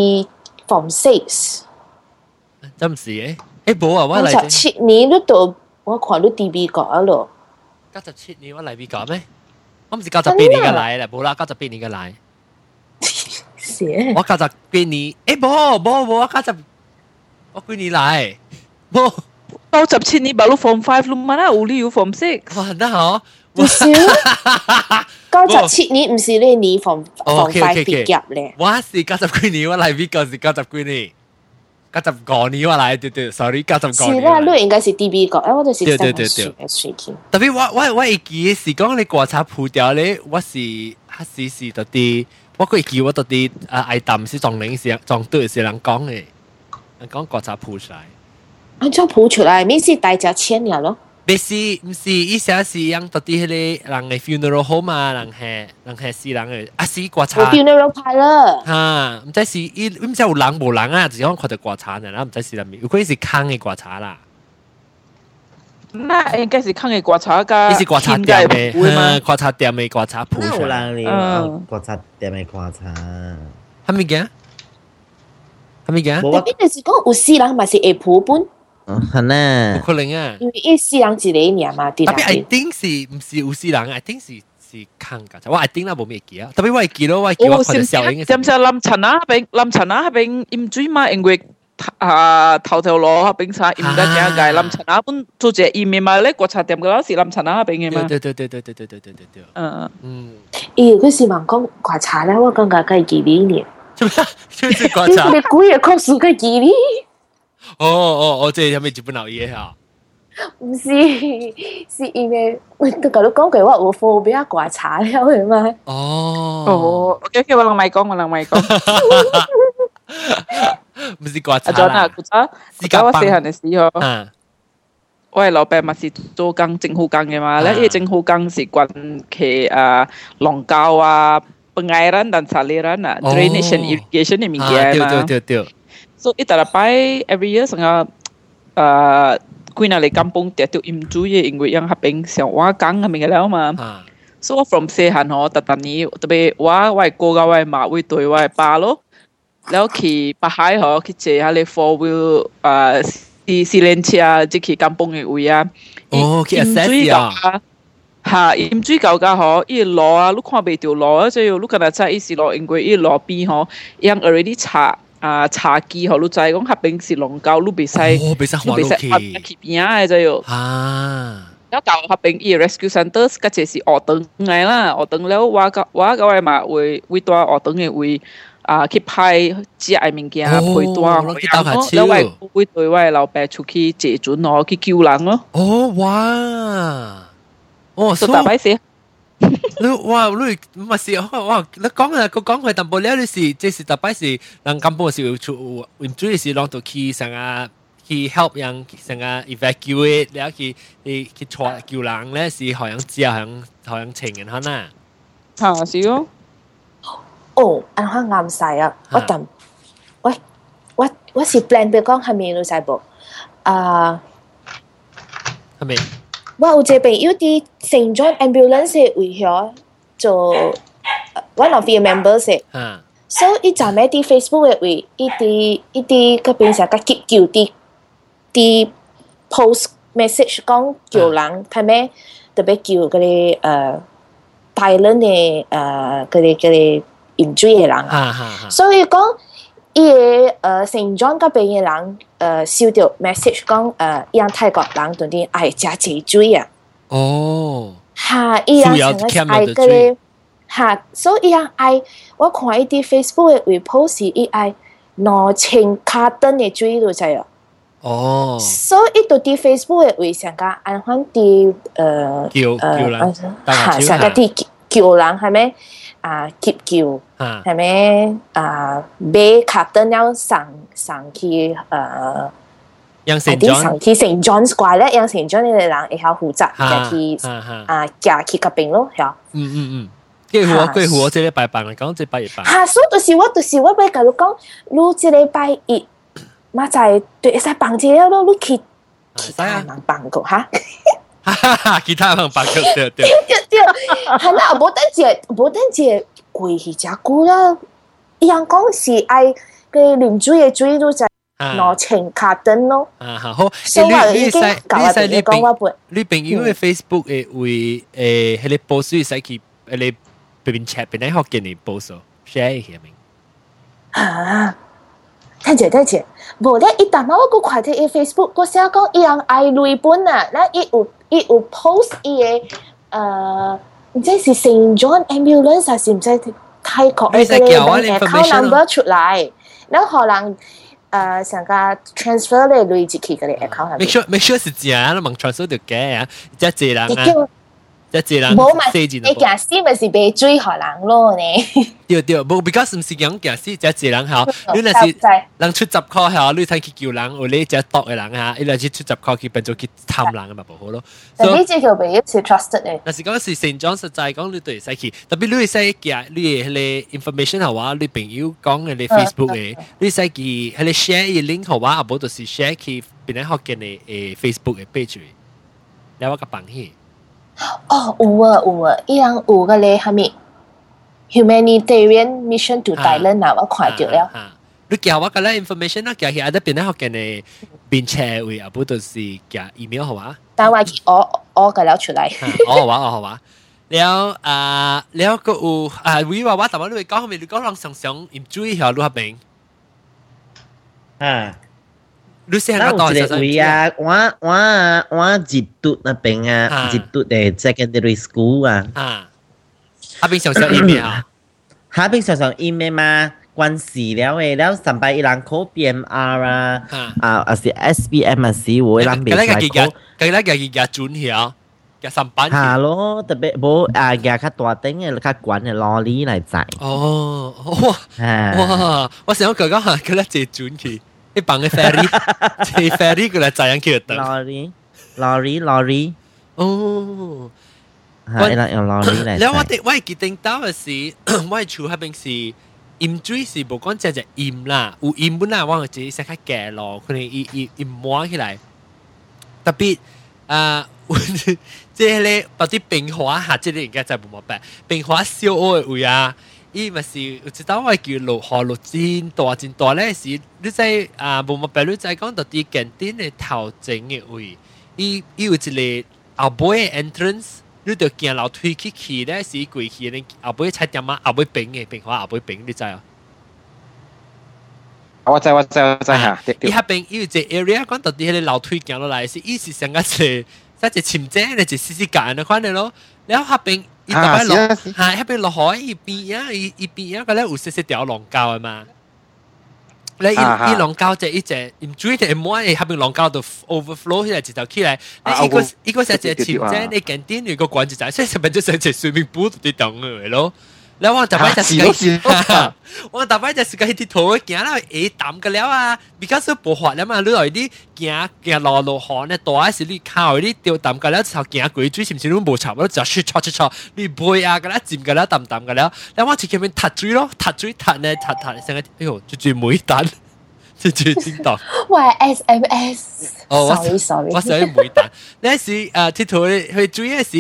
from six，真唔是嘅，誒冇啊，我嚟十七年都到，我看到 DB 講咯，加十七年我嚟 B 講咩？我唔是加十八年嘅嚟啦，冇啦，加十八年嘅嚟。写我九十八年，诶冇冇冇，我九十我几年嚟？冇九十七年baru form five 咯，mana uli 要 form six。哇，得好。唔少，九十七年唔是你你 from from five 毕业咧。我是九十几年，我嚟边个是九十几年？九十五年我嚟，对对，sorry，九十五年。是啦，你应该是 DB 个，诶，我就是对对对对水天。特别我我我会记是讲你观察铺掉咧，我是黑时是到啲， 我会记我到啲啊爱淡是撞领是撞对是人讲嘅，人讲观察铺出来。按照铺出来，咪是大家签了咯。唔是唔是，伊写是样到啲迄个人嘅 funeral home 啊，人系人系死人嘅，啊是观察。 funeral 派啦。吓，唔知是伊唔知有人无人啊，只讲看到观察嘅啦，唔知是乜嘢，有可能是坑嘅观察啦。 那应该是坑嘅观察㗎。你是观察店嘅，观察店嘅观察铺有出来。人嚟观察店嘅观察。系咪嘅？系咪嘅？特别就是讲有死人，咪是会铺本。嗯，系呢。可能啊。因为伊死人一个年嘛，啲特别 I think 是唔是有死人？I think 是是坑㗎，我 I think 啦冇咩记啊。特别我系记咯，我系记我看到小影嘅。点知lâm陈啊？边lâm陈啊？边淹水嘛？因为 啊头条路啊边啥淹得正嘅，lâm陈啊本做只淹嘅嘛，咧观察店嘅啦是lâm陈啊边嘅嘛。对对对对对对对对对对。嗯嗯。咦，佢是问讲观察咧，我感觉佢记呢年。就是观察。你估嘢确实佢记呢？哦哦哦，即系有咩日本留嘢啊？唔是，是因为我都甲你讲过，我有 phobia 观察了嘅嘛。哦。哦，OK OK，我能咪讲，我能咪讲。 [LAUGHS] 唔是观察啦。阿 John 啊，古早古早我细汉嘅时候，我系老板咪是做工政府工嘅嘛，咧，因为政府工是管去啊农教啊、pengairan dan saliran ah, drainage and irrigation 嘅物件嘛。对对对对。 So ita dapat every year sangat uh, kui na le kampung dia tu im ju ye ingwe yang hapeng siang wa kang hapeng galaw ma. So from say han ho tatani tabe wa wa ko ga wa ma wi toi wa pa lo. แล้วขี่ปะหายเหรอขี่เจฮะเลย four wheel อ่าซีซีเลนเชีย即ขี่กำปง嘅位啊。哦，ขี่ assess 啊。吓，盐水旧架嗬，依路啊，你看未条路啊，即系你今日真系依时路，因为依路边嗬，因 already 查啊查机嗬，你就系讲合并是龙沟，你别使，哦，别使滑落去，去边啊，就要啊。แล้วเก่าครับเป็น e rescue centers ก็จะสิออกตึงไงล่ะออกตึงแล้วว่าก็ว่าก็ว่ามาวิวิตัวออกตึง嘅วิ 啊去派致癌物件陪單我樣咯，因為我會對我老伯出去借錢咯，去救人咯。哦，哇！哦，所以大擺事。你哇，你唔係事，哇！你講啊，佢講佢淡薄了，你是即是大擺事，人根本是要出，唔主要是攞到去上啊。去 help 人，成啊 evacuate，然後去去去救救人咧，是好像只好像好像情人可能。嚇，是哦。哦，安我啱曬啊！我等喂，我我是 plan 别讲，下面你知唔知？啊，下面我有隻朋有啲聖 John Ambulance 會協做 One of your members 誒，所以做咩啲 Facebook 會一啲一啲嗰边上個急救啲啲 post message 講救人，睇咩特别叫嗰啲誒大輪嘅誒嗰啲嗰啲。嚴追嘅人啊，所以講伊個誒成長嗰邊嘅人誒收到 message 講誒讓泰國人同啲愛食濟水啊，哦，嚇，伊人成日愛嗰啲嚇，所以伊人愛，我看伊啲 Facebook 嘅 repost 伊愛兩千卡燈嘅水就係啊。哦，所以伊到啲 Facebook 嘅為成個按翻啲誒叫叫人，嚇成個啲叫人係咪？啊，接叫係咪？啊，買卡登要上上去誒。yang Saint John 上去 Saint John Square 咧，yang Saint John 呢個人會曉負責嘅去啊，行去嗰邊咯，係。嗯嗯嗯。幾乎幾乎我這禮拜辦嚟講，這禮拜一辦。嚇，所以就是我就是我要甲你講，你即禮拜一，[COUGHS] 嘛在對會使辦一個咯，你去其他人辦過嚇。哈哈，其他人办过对对对对，系啦，无等住无等住贵去食久啦，伊人讲是爱嘅啉水嘅水都就。攞情卡灯咯。啊，好。所以你你使你使你朋你朋友嘅 Facebook 嘅会诶，系你 post 使去诶你边 chat 边咧学见你 post share 一下明。啊，听住听住，无咧一旦我个快啲嘅 Facebook，我写讲伊人爱累本啊，咧伊有 伊有 post 伊嘅诶，唔知是 Saint John Ambulance 还是唔知泰国嘅嘅 account number 出嚟，然后可能。诶成个 transfer 咧累积起嗰啲 account 系。make sure make sure 是正啊，你问 transfer 就嘅啊，即系济人啊， 即系济人。冇咪，你件事咪是被追害人咯呢？对对，冇 because 唔是讲件事，即系济人吓，你若是人出十块吓，你睇去叫人，有你即系毒嘅人吓，你若是出十块去变做去贪人嘅咪冇好咯。但呢只叫被一次 trusted 咧。但是讲是成长实在讲，你对使去，特别你使嘅，你嘅你 information 系话，你朋友讲嘅你 Facebook 嘅，你使去系你 share 嘅 link 系话，啊冇就是 share 去边啲学嘅你诶 Facebook 嘅 page，你话个帮起。 哦，有啊有啊，依样有个咧系咪？humanitarian mission to Thailand 啊，我看到了。你叫我个咧 information 啦，叫佢喺度边咧学嘅你编车位啊，不都是叫 email 好嘛？但系我我个了出嚟。哦好啊，哦好啊。แล้วอ่าแล้วก็อูอ่าวิว่าว่าแต่ว่า你讲后面你讲让常常 enjoy 下路下边啊。 你细汉我就会啊，我我我一读那边啊，一读的 secondary school 啊，啊，阿边上上 email 啊，阿边上上 email 嘛，关事了诶，了上班一人考 BMR 啊，啊，啊是 SBM 啊是我一人未来考，佢那个佢准晓。嘅上班，係咯，特別冇啊，嘅較大頂嘅較滾嘅羅哩嚟仔。哦，哇，哇，我想講講下佢咧借轉去。 一帮嘅 ferry，借 ferry 佢嚟载人去得。lorry lorry lorry，哦。系啦，用攞呢嚟。แล้ว我哋我系决定到嘅是，我系厝下边是盐水是无讲只只盐啦，有盐本来我自己食较嘅咯，可能盐盐盐满起来，特别啊，即系咧把啲冰花下，即系应该就冇乜白，冰花烧嘅位啊。 伊咪是有一道我叫落河落真大真大咧，是你在啊冇乜白，你在讲到啲近点嘅头前嘅位，伊伊有一个后背 entrance。你就行楼梯去去咧，是跪去你后尾踩点啊，后尾平嘅平话后尾平，你知啊？我知我知我知吓。伊下边有只 area 讲到啲喺楼梯行落嚟，是意思上个是即系潜井咧，就试试拣嘅款嘅咯。然后下边 伊特别落，系下边落海伊边啊，伊伊边啊个咧有少少条浪胶啊嘛。你伊伊浪胶就一只，唔注意就唔好，下边浪胶就 overflow 起来直头起来。你一个一个系只潜井，你近啲你个管子仔，所以上边就成只水面波啲档嘅咯。 แล้วว่าจะไปจะสิว่าจะไปจะสิกที่ถอยกินแล้วเอ๋ตามกันแล้วอ่ะ because ปวดแล้วมาหรืออะไรดิกินกินรอรอหอเนี่ยตัวสิ你靠ดิเดียวตามกันแล้วชาวกิน鬼追是唔是都冇插แล้ว就出出出出你背啊กันแล้วจิ้มกันแล้วตามตามกันแล้วแล้วว่าจะกินเป็นทัด追咯ทัด追ทัดเนี่ยทัดทัด成个哎呦就最每单就最精到喂 SMS 哦 sorry sorry 我想每单呢时诶铁图去追嘅时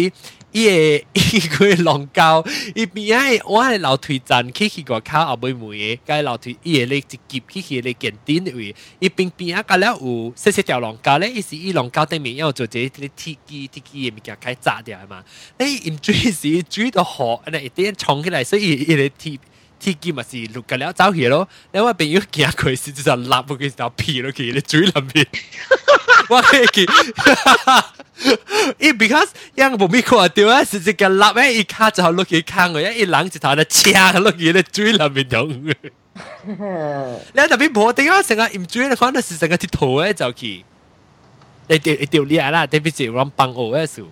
伊诶伊个龙胶，伊边仔我系楼梯站起起个口阿妹妹诶，该楼梯伊诶咧接起起咧见顶位，伊边边啊个了有细细条龙胶咧，伊是伊龙胶顶面要做这啲铁机铁机诶物件开炸掉嘛，你唔注意时注意到火，伊一点冲起来，所以伊咧铁。铁。 天剑咪是录紧了走去咯，你话朋友见佢是就立佢就皮落去你嘴里面，我可以见，因 because 因冇咪看到啊，是只个立咧一卡就落去坑嘅，一冷就头咧车落去你嘴里面用。你特别冇点解成日唔嘴，你可能是成个铁头咧就去，你掉你掉裂啦，特别是让帮我嘅数。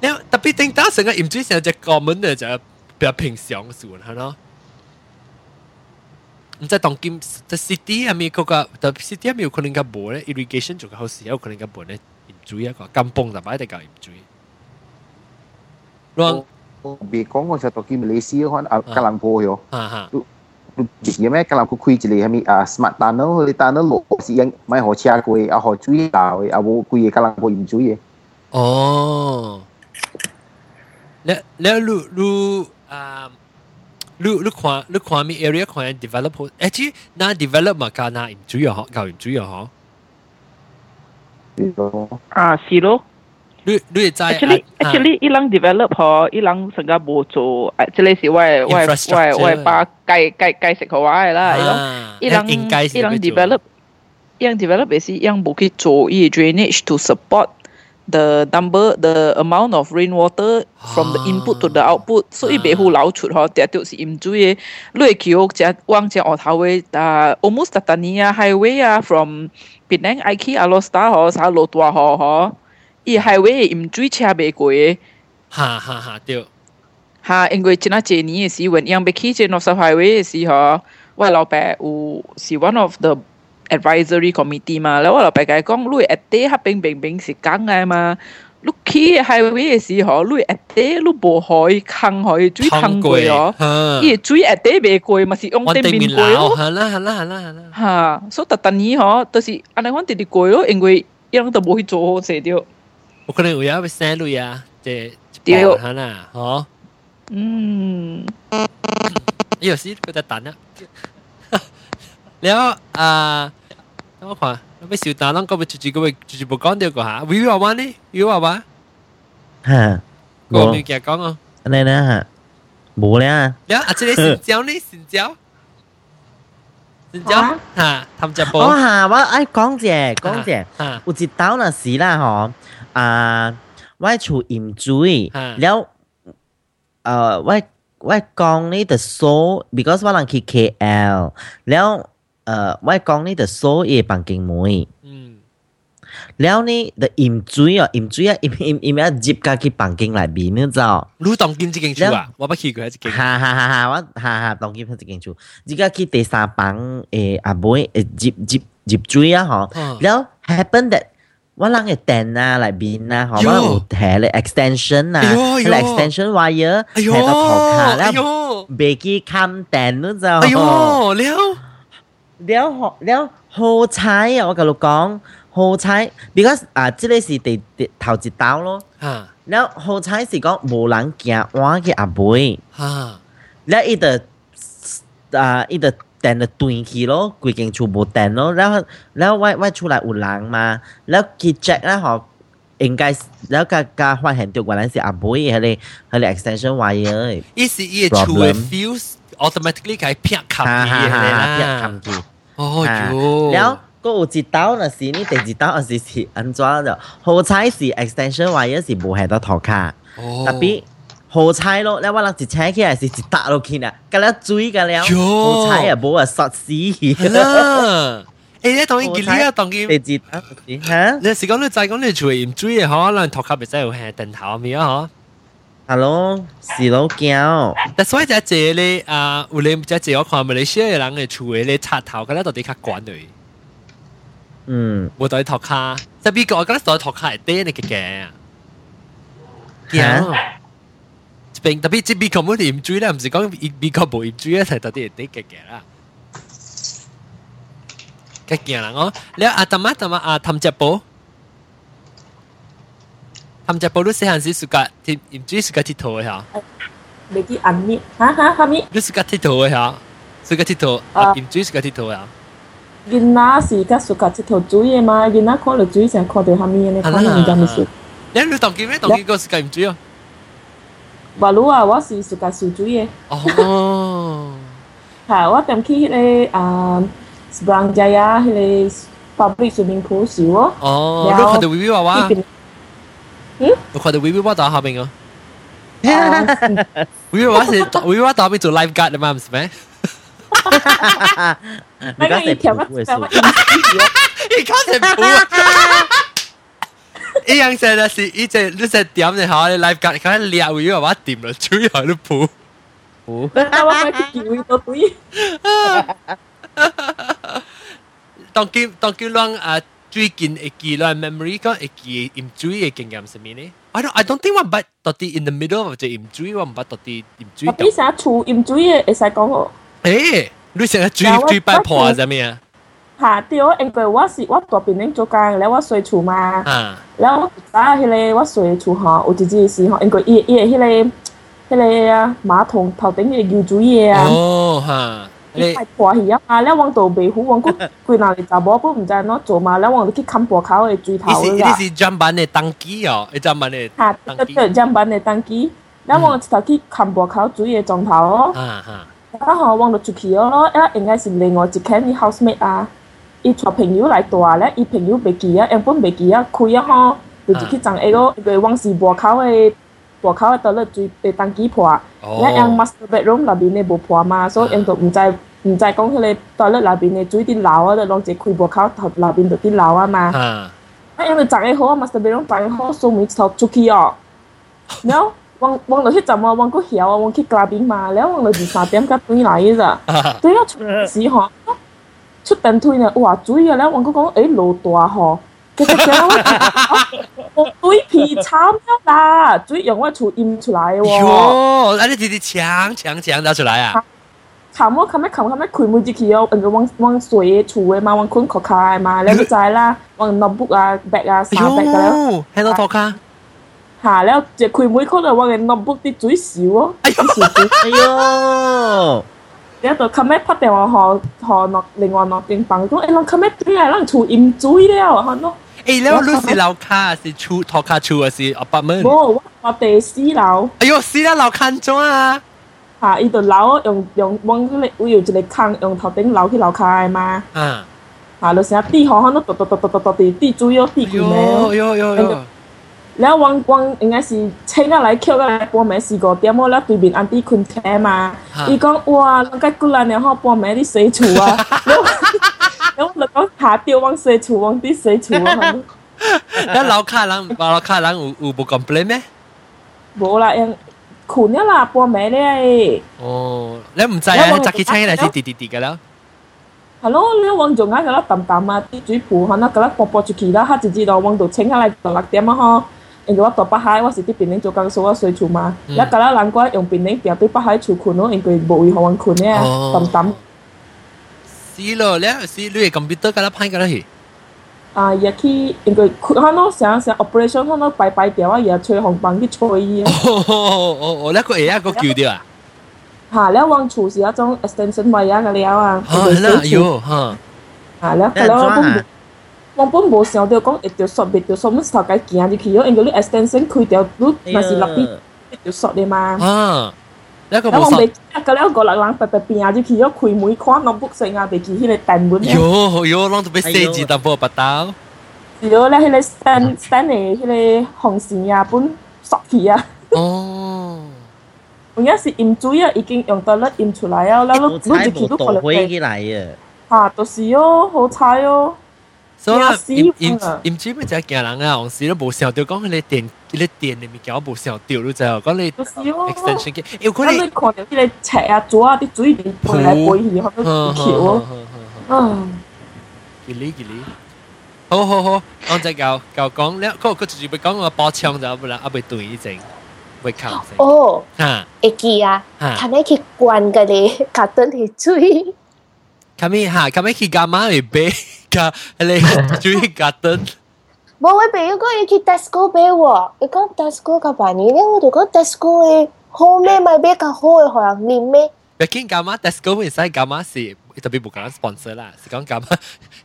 你特别点解成个唔嘴成只国门嘅就？ 比较平常数系咯。唔知当今在 city 入面嗰个，但 city 入面有可能较无咧，irrigation 做个好时有可能较无咧，盐水一个金崩就摆得较盐水。咯，别讲我就当今马来西亚可能啊吉隆坡哟。啊哈。有咩吉隆坡开一个系咪啊 smart tunnel，你 tunnel 落是用买好车过，啊好水大嘅，啊冇贵嘅吉隆坡盐水嘅。哦。你你路路。 啊，你你看你看咪 area 看 develop 好，诶，至那 develop 嘛，加那唔主要嗬，教唔主要嗬。啊，是咯。你你在 actually actually 伊朗 develop 嗬，伊朗成个冇做，诶，即系是我我我我把解解解释好话啦，伊朗伊朗伊朗 develop，伊朗 develop 系是伊朗冇去做伊 drainage to support。 the number the amount of rainwater from the input to the output 所以白户流出吼跌就是淹水嘅你会桥只往只河头嘅啊 almost Tatania highway 啊 from Penang Iki Alostar 吼啥路大河吼伊 highway 淹水车未过嘅哈哈哈对哈因为真系这年嘅时运样要去这 North Highway 嘅时候我老爸有是 one of the advisory committee 嘛，แล้วเราไปไก讲ลุยเอเต้ฮับเป็นเป็นเป็น是讲嘅嘛，ลุขี่系为嘅时候，ลุยเอเต้ลุ无可以坑可以水坑过哦，伊水เอเต้未过嘛是用对面过咯，系啦系啦系啦系啦，吓，所以特特呢嗬，就是安尼讲直直过咯，因为一样都冇去做好势掉。我可能有要生女啊，即系吓啦，嗬，嗯，有时佢就等啊。แล้วอ่าแล้วขวาแล้วไปสิวตาลองก็ไปจุดๆก็ไปจุดๆบอกก้อนเดียวก็หาวิวว่าว่านี่วิวว่า 了啊，我看，我要笑打啷个不直接个直接不讲掉个哈，view 好吗呢？view 好吧？哈，我没讲讲哦。安尼呢哈，无了。了啊，这里新椒呢？新椒。新疆吓，探只波。我吓，我爱讲者講者，有一道那是啦吼，啊，我厝飲水了，呃，我我講呢個數，because 我人去 KL 了。外，我讲你的所有房间门，嗯，然后呢，的饮水哦，饮水啊，饮饮饮要接家去房间来面，你知？你啊？我不。哈哈哈哈，我哈哈当金这间厝，你家去第三房诶，阿妹诶，接接接水啊，吼，然后 happen that。我那个电啊，来边啊，好，我有台咧 extension 啊，睇 extension wire，睇到头卡，然后别机，哎呦，了。了后了后彩啊！我甲你讲好彩如果啊，这个是第第头一刀咯。啊，了后彩是讲无人行弯嘅阿妹。啊，了伊的啊伊的等的断去咯，规间厝无电咯。然后然后外外出来有人嘛，了去 check 吼，应该了甲甲发现着原来是阿妹迄个迄个 extension wire。伊是伊的厝 fuse。automatically 佢劈冚嘅啦，劈冚嘅。哦哟，然后嗰有一刀那是你第二刀是是安怎就好彩是 extension wire 是无系到头卡，特别。好彩咯，你话人一扯起来是一搭落去啦，咁了水咁了，好彩啊，冇啊杀死。系啦，诶，你当然见呢个当然，你知啊？吓？你是讲你再讲你做盐水嘅可能头壳咪真系有系灯头咪啊？嗬 ？Hello，是老胶。但所以就系咧啊，有你就系我看马来西亚人嘅厝嘅咧插头，咁咧到底较管佢。嗯，冇对头壳，即系边个我觉得对头壳系低你嘅嘅。吓？并特别即系 become 盐水咧，唔是讲 become 冇盐水咧，系特啲啲嘅嘅啦。嘅嘅啦，我你阿特妈特妈阿氹只宝， 함자보루세한시수가티임지수가티토야 내기 안니 하하 하미 루스가 티토야 수가 티토 아 임지수가 티토야 yên na sĩ các số các thiết chủ yếu mà yên na có được chủ yếu có được hàm yên này có được gì mới được nếu như đồng kim ấy đồng kim có sự cảnh chủ yếu và lúc à tôi là sự cái sự chủ yếu oh hả tôi tìm khi cái à sprang jaya cái public swimming pool xíu oh lúc họ được review à 娃娃？嗯？你看到 Vivi 娃娃下边个？Vivi 娃娃是 Vivi 娃娃下边做 life guard 的嘛，唔是咩？那个一条乜嘢？你讲成铺啊！一样成日是一只你只点你好，你 life guard 你看撩 Vivi 娃娃掂了，主要系铺。我我去叫伊到对。当叫当叫啷啊 最近會記啦，memory 講會記飲水嘅經驗係咩呢？I don't I don't think 我唔捌到底 in the middle of 隻飲水，我唔捌到底飲水。我比啥處飲水嘅會使講我。誒，你成日水水擺破啊？做咩啊？嚇對哦，因為我是我大便拎做工，然後我睡厝嘛，然後我早迄個我睡厝吼，有一日是吼，因為伊伊個迄個迄個啊馬桶頭頂迄個游水嘅啊。哦，嚇。你係破去啊嘛，你往度避虎，往個佢嗱嚟查某都唔知攞做嘛，你往度去砍破口嘅水頭㗎。[LAUGHS] 呢是 jamban 嘅登機哦，係 jamban 嘅。嚇，對對，jamban 嘅登機，你往頭去砍破口水嘅狀頭咯。嚇嚇。然後往度出去咯，啊應該是另外一間啲 housemate 啊，伊帶朋友来住咧，伊朋友未記啊，原本未記啊，開啊吼，就去裝下個，佢往是破口嘅。 ผัวเขาตอนเลิกจุยไปตังกี้ผัวและยังมาสเตอร์เบดรูมลาบีในบุผัวมาโซยังตัวอุ่นใจอุ่นใจก้องเลยตอนเลิกลาบีในจุยตินเหลาอะเลยลองเจคุยผัวเขาถอดลาบีตัวดินเหลาอะมาไอ้เอ็มจากไอ้โฮมาสเตอร์เบดรูมจากไอ้โฮซูมิทอจุกี้อะเนาะวังวังเราที่จับมาวังก็เหี่ยววังคิดกลาบินมาแล้ววังเราถึสามเต็มกับตุ้ยไหลจ้ะตัวเราสีหอชุดเต็มทุยเนี่ยว่าจุยอะแล้ววังก็กงเอ้ยโลตัวหอ 其实嘅我水皮惨咗啦，水用我厝淹出来喎。哟，啊你直直抢抢抢到出来啊！惨我冚咩冚冚咩开门入去哦，人个往往水厝嘅嘛，往坤壳卡嘛，你知啦，往 notebook 啊、bag 啊、衫 bag 嘅咧。喺度托卡。吓！แล้วจะคุยมือเขาเลยว่าไง notebook ที่จุ้ยสิวอ่ะ哎呦！แล้วตัวคำแม่พัดแต่ว่าหอหอนอก另外นอก电房讲，诶，เราคำแม่对啊，เรา厝淹水了，吓咯。诶，แล้ว 你是楼卡是厝托卡厝还是 apartment？冇，我第四楼。哎呦，四楼楼看咗啊！吓，伊就楼用用往嗰个会有一个坑，用头顶楼去楼卡嘛。啊。吓，就成地行行都跺跺跺跺跺跺地地主要地佢咩？哟哟哟。แล้ววังวัง应该是请下来扣下来半暝四个点喎，แล้ว对面安啲困车嘛，伊讲哇，人家过来然后半暝啲水厝啊，แล้วแล้ว 讲下掉往水厝往啲水厝啊，แล้ว楼卡人楼卡人有有冇 complain 咩？冇啦，因困咗啦，半暝咧。哦，你唔知啊？扎起车嚟是滴滴滴嘅啦。系咯，你往做啱嘅啦，揼揼啊，啲水铺可能嘅啦，播播出去啦，佢就知道往度请下来就六点啊嗬。因为我到北海，我是啲边领做工所，我睡厝嘛。一个啦，难怪用边领表对北海厝困咯，因为无位互阮困咧，抌抌。 是咯，了是你的 computer 跟他拍跟他去。啊，也去因为看到想想 operation 看到白白掉啊，也吹红棒去吹伊。哦哦哦哦，那个也个叫掉啊。嚇！你一望廚是一種 extension 位啊嘅料啊，係啦，要嚇。嚇！你係咯，本我本冇想到講一條索別條索，乜頭解行入去，因為你 extension 佢條都那是落啲一條索嘅嘛。啊！一个冇索。一个两个人人白白变入去咗，开门看 notebook 成啊，别记迄个电门。哟哟，啷都俾四字淡薄不到。是咯，咧迄个 stand stand 嘅迄个红线啊，本索去啊。哦。有影是淹水啊，已经用到咧淹出来啊，然后你入去都可能会起来啊。吓，就是哦，好彩哦。 所以淹淹淹水咪就系惊人啊！往时都冇想到讲佢哋电，佢哋电你咪叫我冇想到，你就讲你 extension 嘅，要佢哋看到啲你斜啊、左啊啲水电背来背去，好多桥啊！啊，吉利吉利，好好好，我再教教讲，你嗰个直接讲我包枪就不然阿未对一阵，会靠先。哦，吓，会记啊，睇咩去关嗰啲卡顿去水。卡咪吓，卡咪去干嘛去 背？ka ele chui garden 冇我俾嗰个要去 Tesco 俾喎，你讲 Tesco 嘅办嘢咧，我就讲 Tesco 嘅好咩咪比较好嘅学人念咩？别见干嘛 Tesco 唔使干嘛是特别冇讲 sponsor 啦，是讲干嘛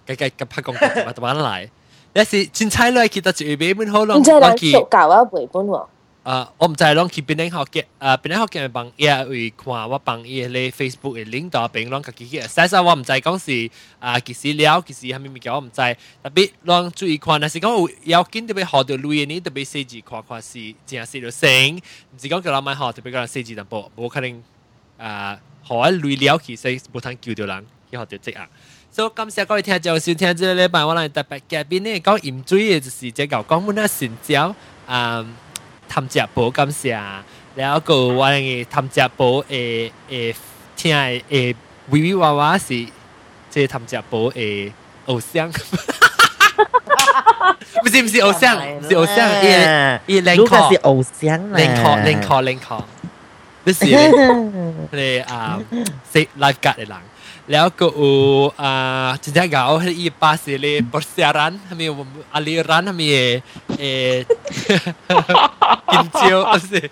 计计计拍广告点点样嚟？你是凊彩来去到一边本好咯，凊彩来塑胶啊背本喎。 诶，我唔知系讲佢边啲学嘅，诶边啲学嘅帮伊会看我帮伊咧 Facebook 嘅 link 度边啷个佢嘅 access 我唔知讲是啊几时了，几时系咪咪叫我唔知，特别啷注意看，但是讲有要紧特别学到类嘅呢，特别写字看看是正写到声，唔是讲叫人买学，特别讲写字淡薄，冇可能啊学一类了，其实冇通叫到人去学到即啊。所以感谢各位听众收听这个礼拜，我哋特别嘉宾呢讲盐水嘅就是即系讲本啊成交啊。 谭食波感谢，然后个我哋嘅谭杰波诶诶，听诶诶，娃娃是即系谭杰波诶偶像，哈哈哈哈哈，不是不是偶像，[LAUGHS] 是偶像，一、一、linko，linko，linko，linko，不是，[LAUGHS] 你啊，是 live guard 啦。 แล้วก็จะได้กาอีปาสิเลปอสยารันมีอาลีรันมีเอกินเจียวสิ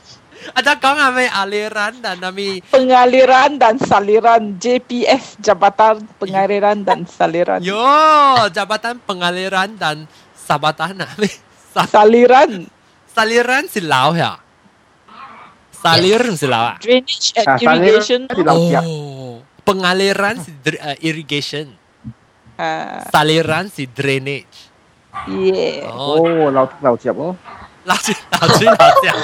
อาจารย์กองอะไรอาลีรันดันมี [LAUGHS] pengaliran dan saliran JPS jabatan pengaliran dan saliran. Yo jabatan pengaliran dan sabatan nami saliran. Saliran si lau ya? Saliran si lau drainage and irrigation oh. pengaliran si uh, irrigation. Uh, Saliran si drainage. Yeah. Oh, lao lao chập đó. Lao chập, lao chập, lao chập.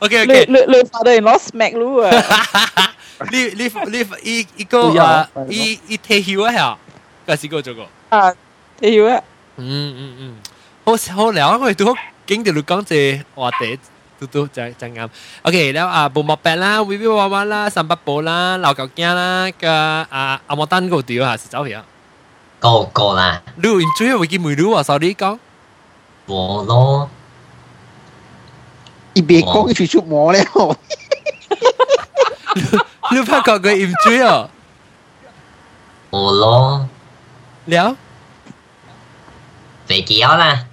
okay, okay. Le, le, le father-in-law smack lu à. [LAUGHS] 你你你伊伊个啊，伊伊退休啊吓，嗰时个做过。啊，退休啊。嗯嗯嗯，好好聊，我哋都经常讲这话题。 嘟嘟就就啱。OK，แล้วอ่าบุมบอกแปล啦，วิวิวาวา啦，三八宝啦，老狗惊啦，个啊阿莫丹个屌啊，是走去啊。个个啦。你唔追会见梅鲁啊？sorry 讲。我咯。一边讲一边出魔了。你怕讲佢唔追啊？我咯。了。飞机啦。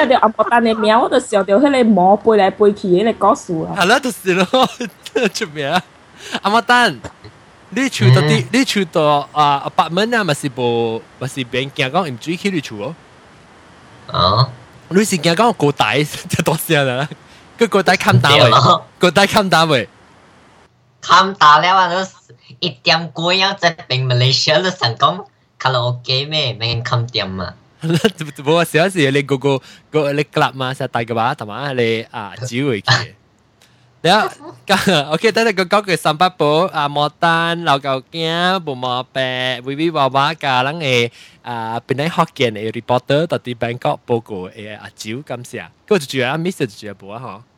听到阿莫丹嘅名，我就想到迄个毛飞来飞去迄个故事啊。系啦，就是咯，出名。阿莫丹，你住到啲，你住到啊 apartment 啊，咪是部，咪是俾人惊讲唔追起你住哦。啊？你是惊讲个底就多声啦，个个底冚打未？个底冚打未？冚打了啊！都一点几啊，在边 Malaysia 都成讲卡拉 OK 咩？咩冚点啊？ 冇啊！有時你個個個你 club 嘛，成日大個把頭嘛，你啊煮回去。你啊，OK，等陣個講句三八寶啊，莫丹老舊驚，無毛病，V V 娃娃架冷誒啊，本來福建嘅 reporter 到啲 Bangkok 報告誒啊煮咁先啊，嗰就住啊，miss 就住啊，冇啊嗬。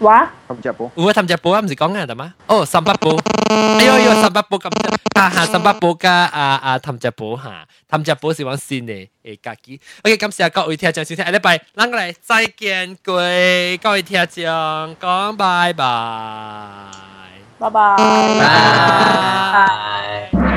哇，噉就噃。喂，噉就噃。啊，唔，你講緊啊？頭先，哦，三八煲。哎唷唷，三八煲。噉，哈哈，三八煲。加啊啊，噉就噃。啊，噉就噃。是講先，呢，係假期。OK，今次啊，各位睇下張相先。哎，你拜。啷个嚟，再見。各位睇下張相。拜拜拜。拜拜。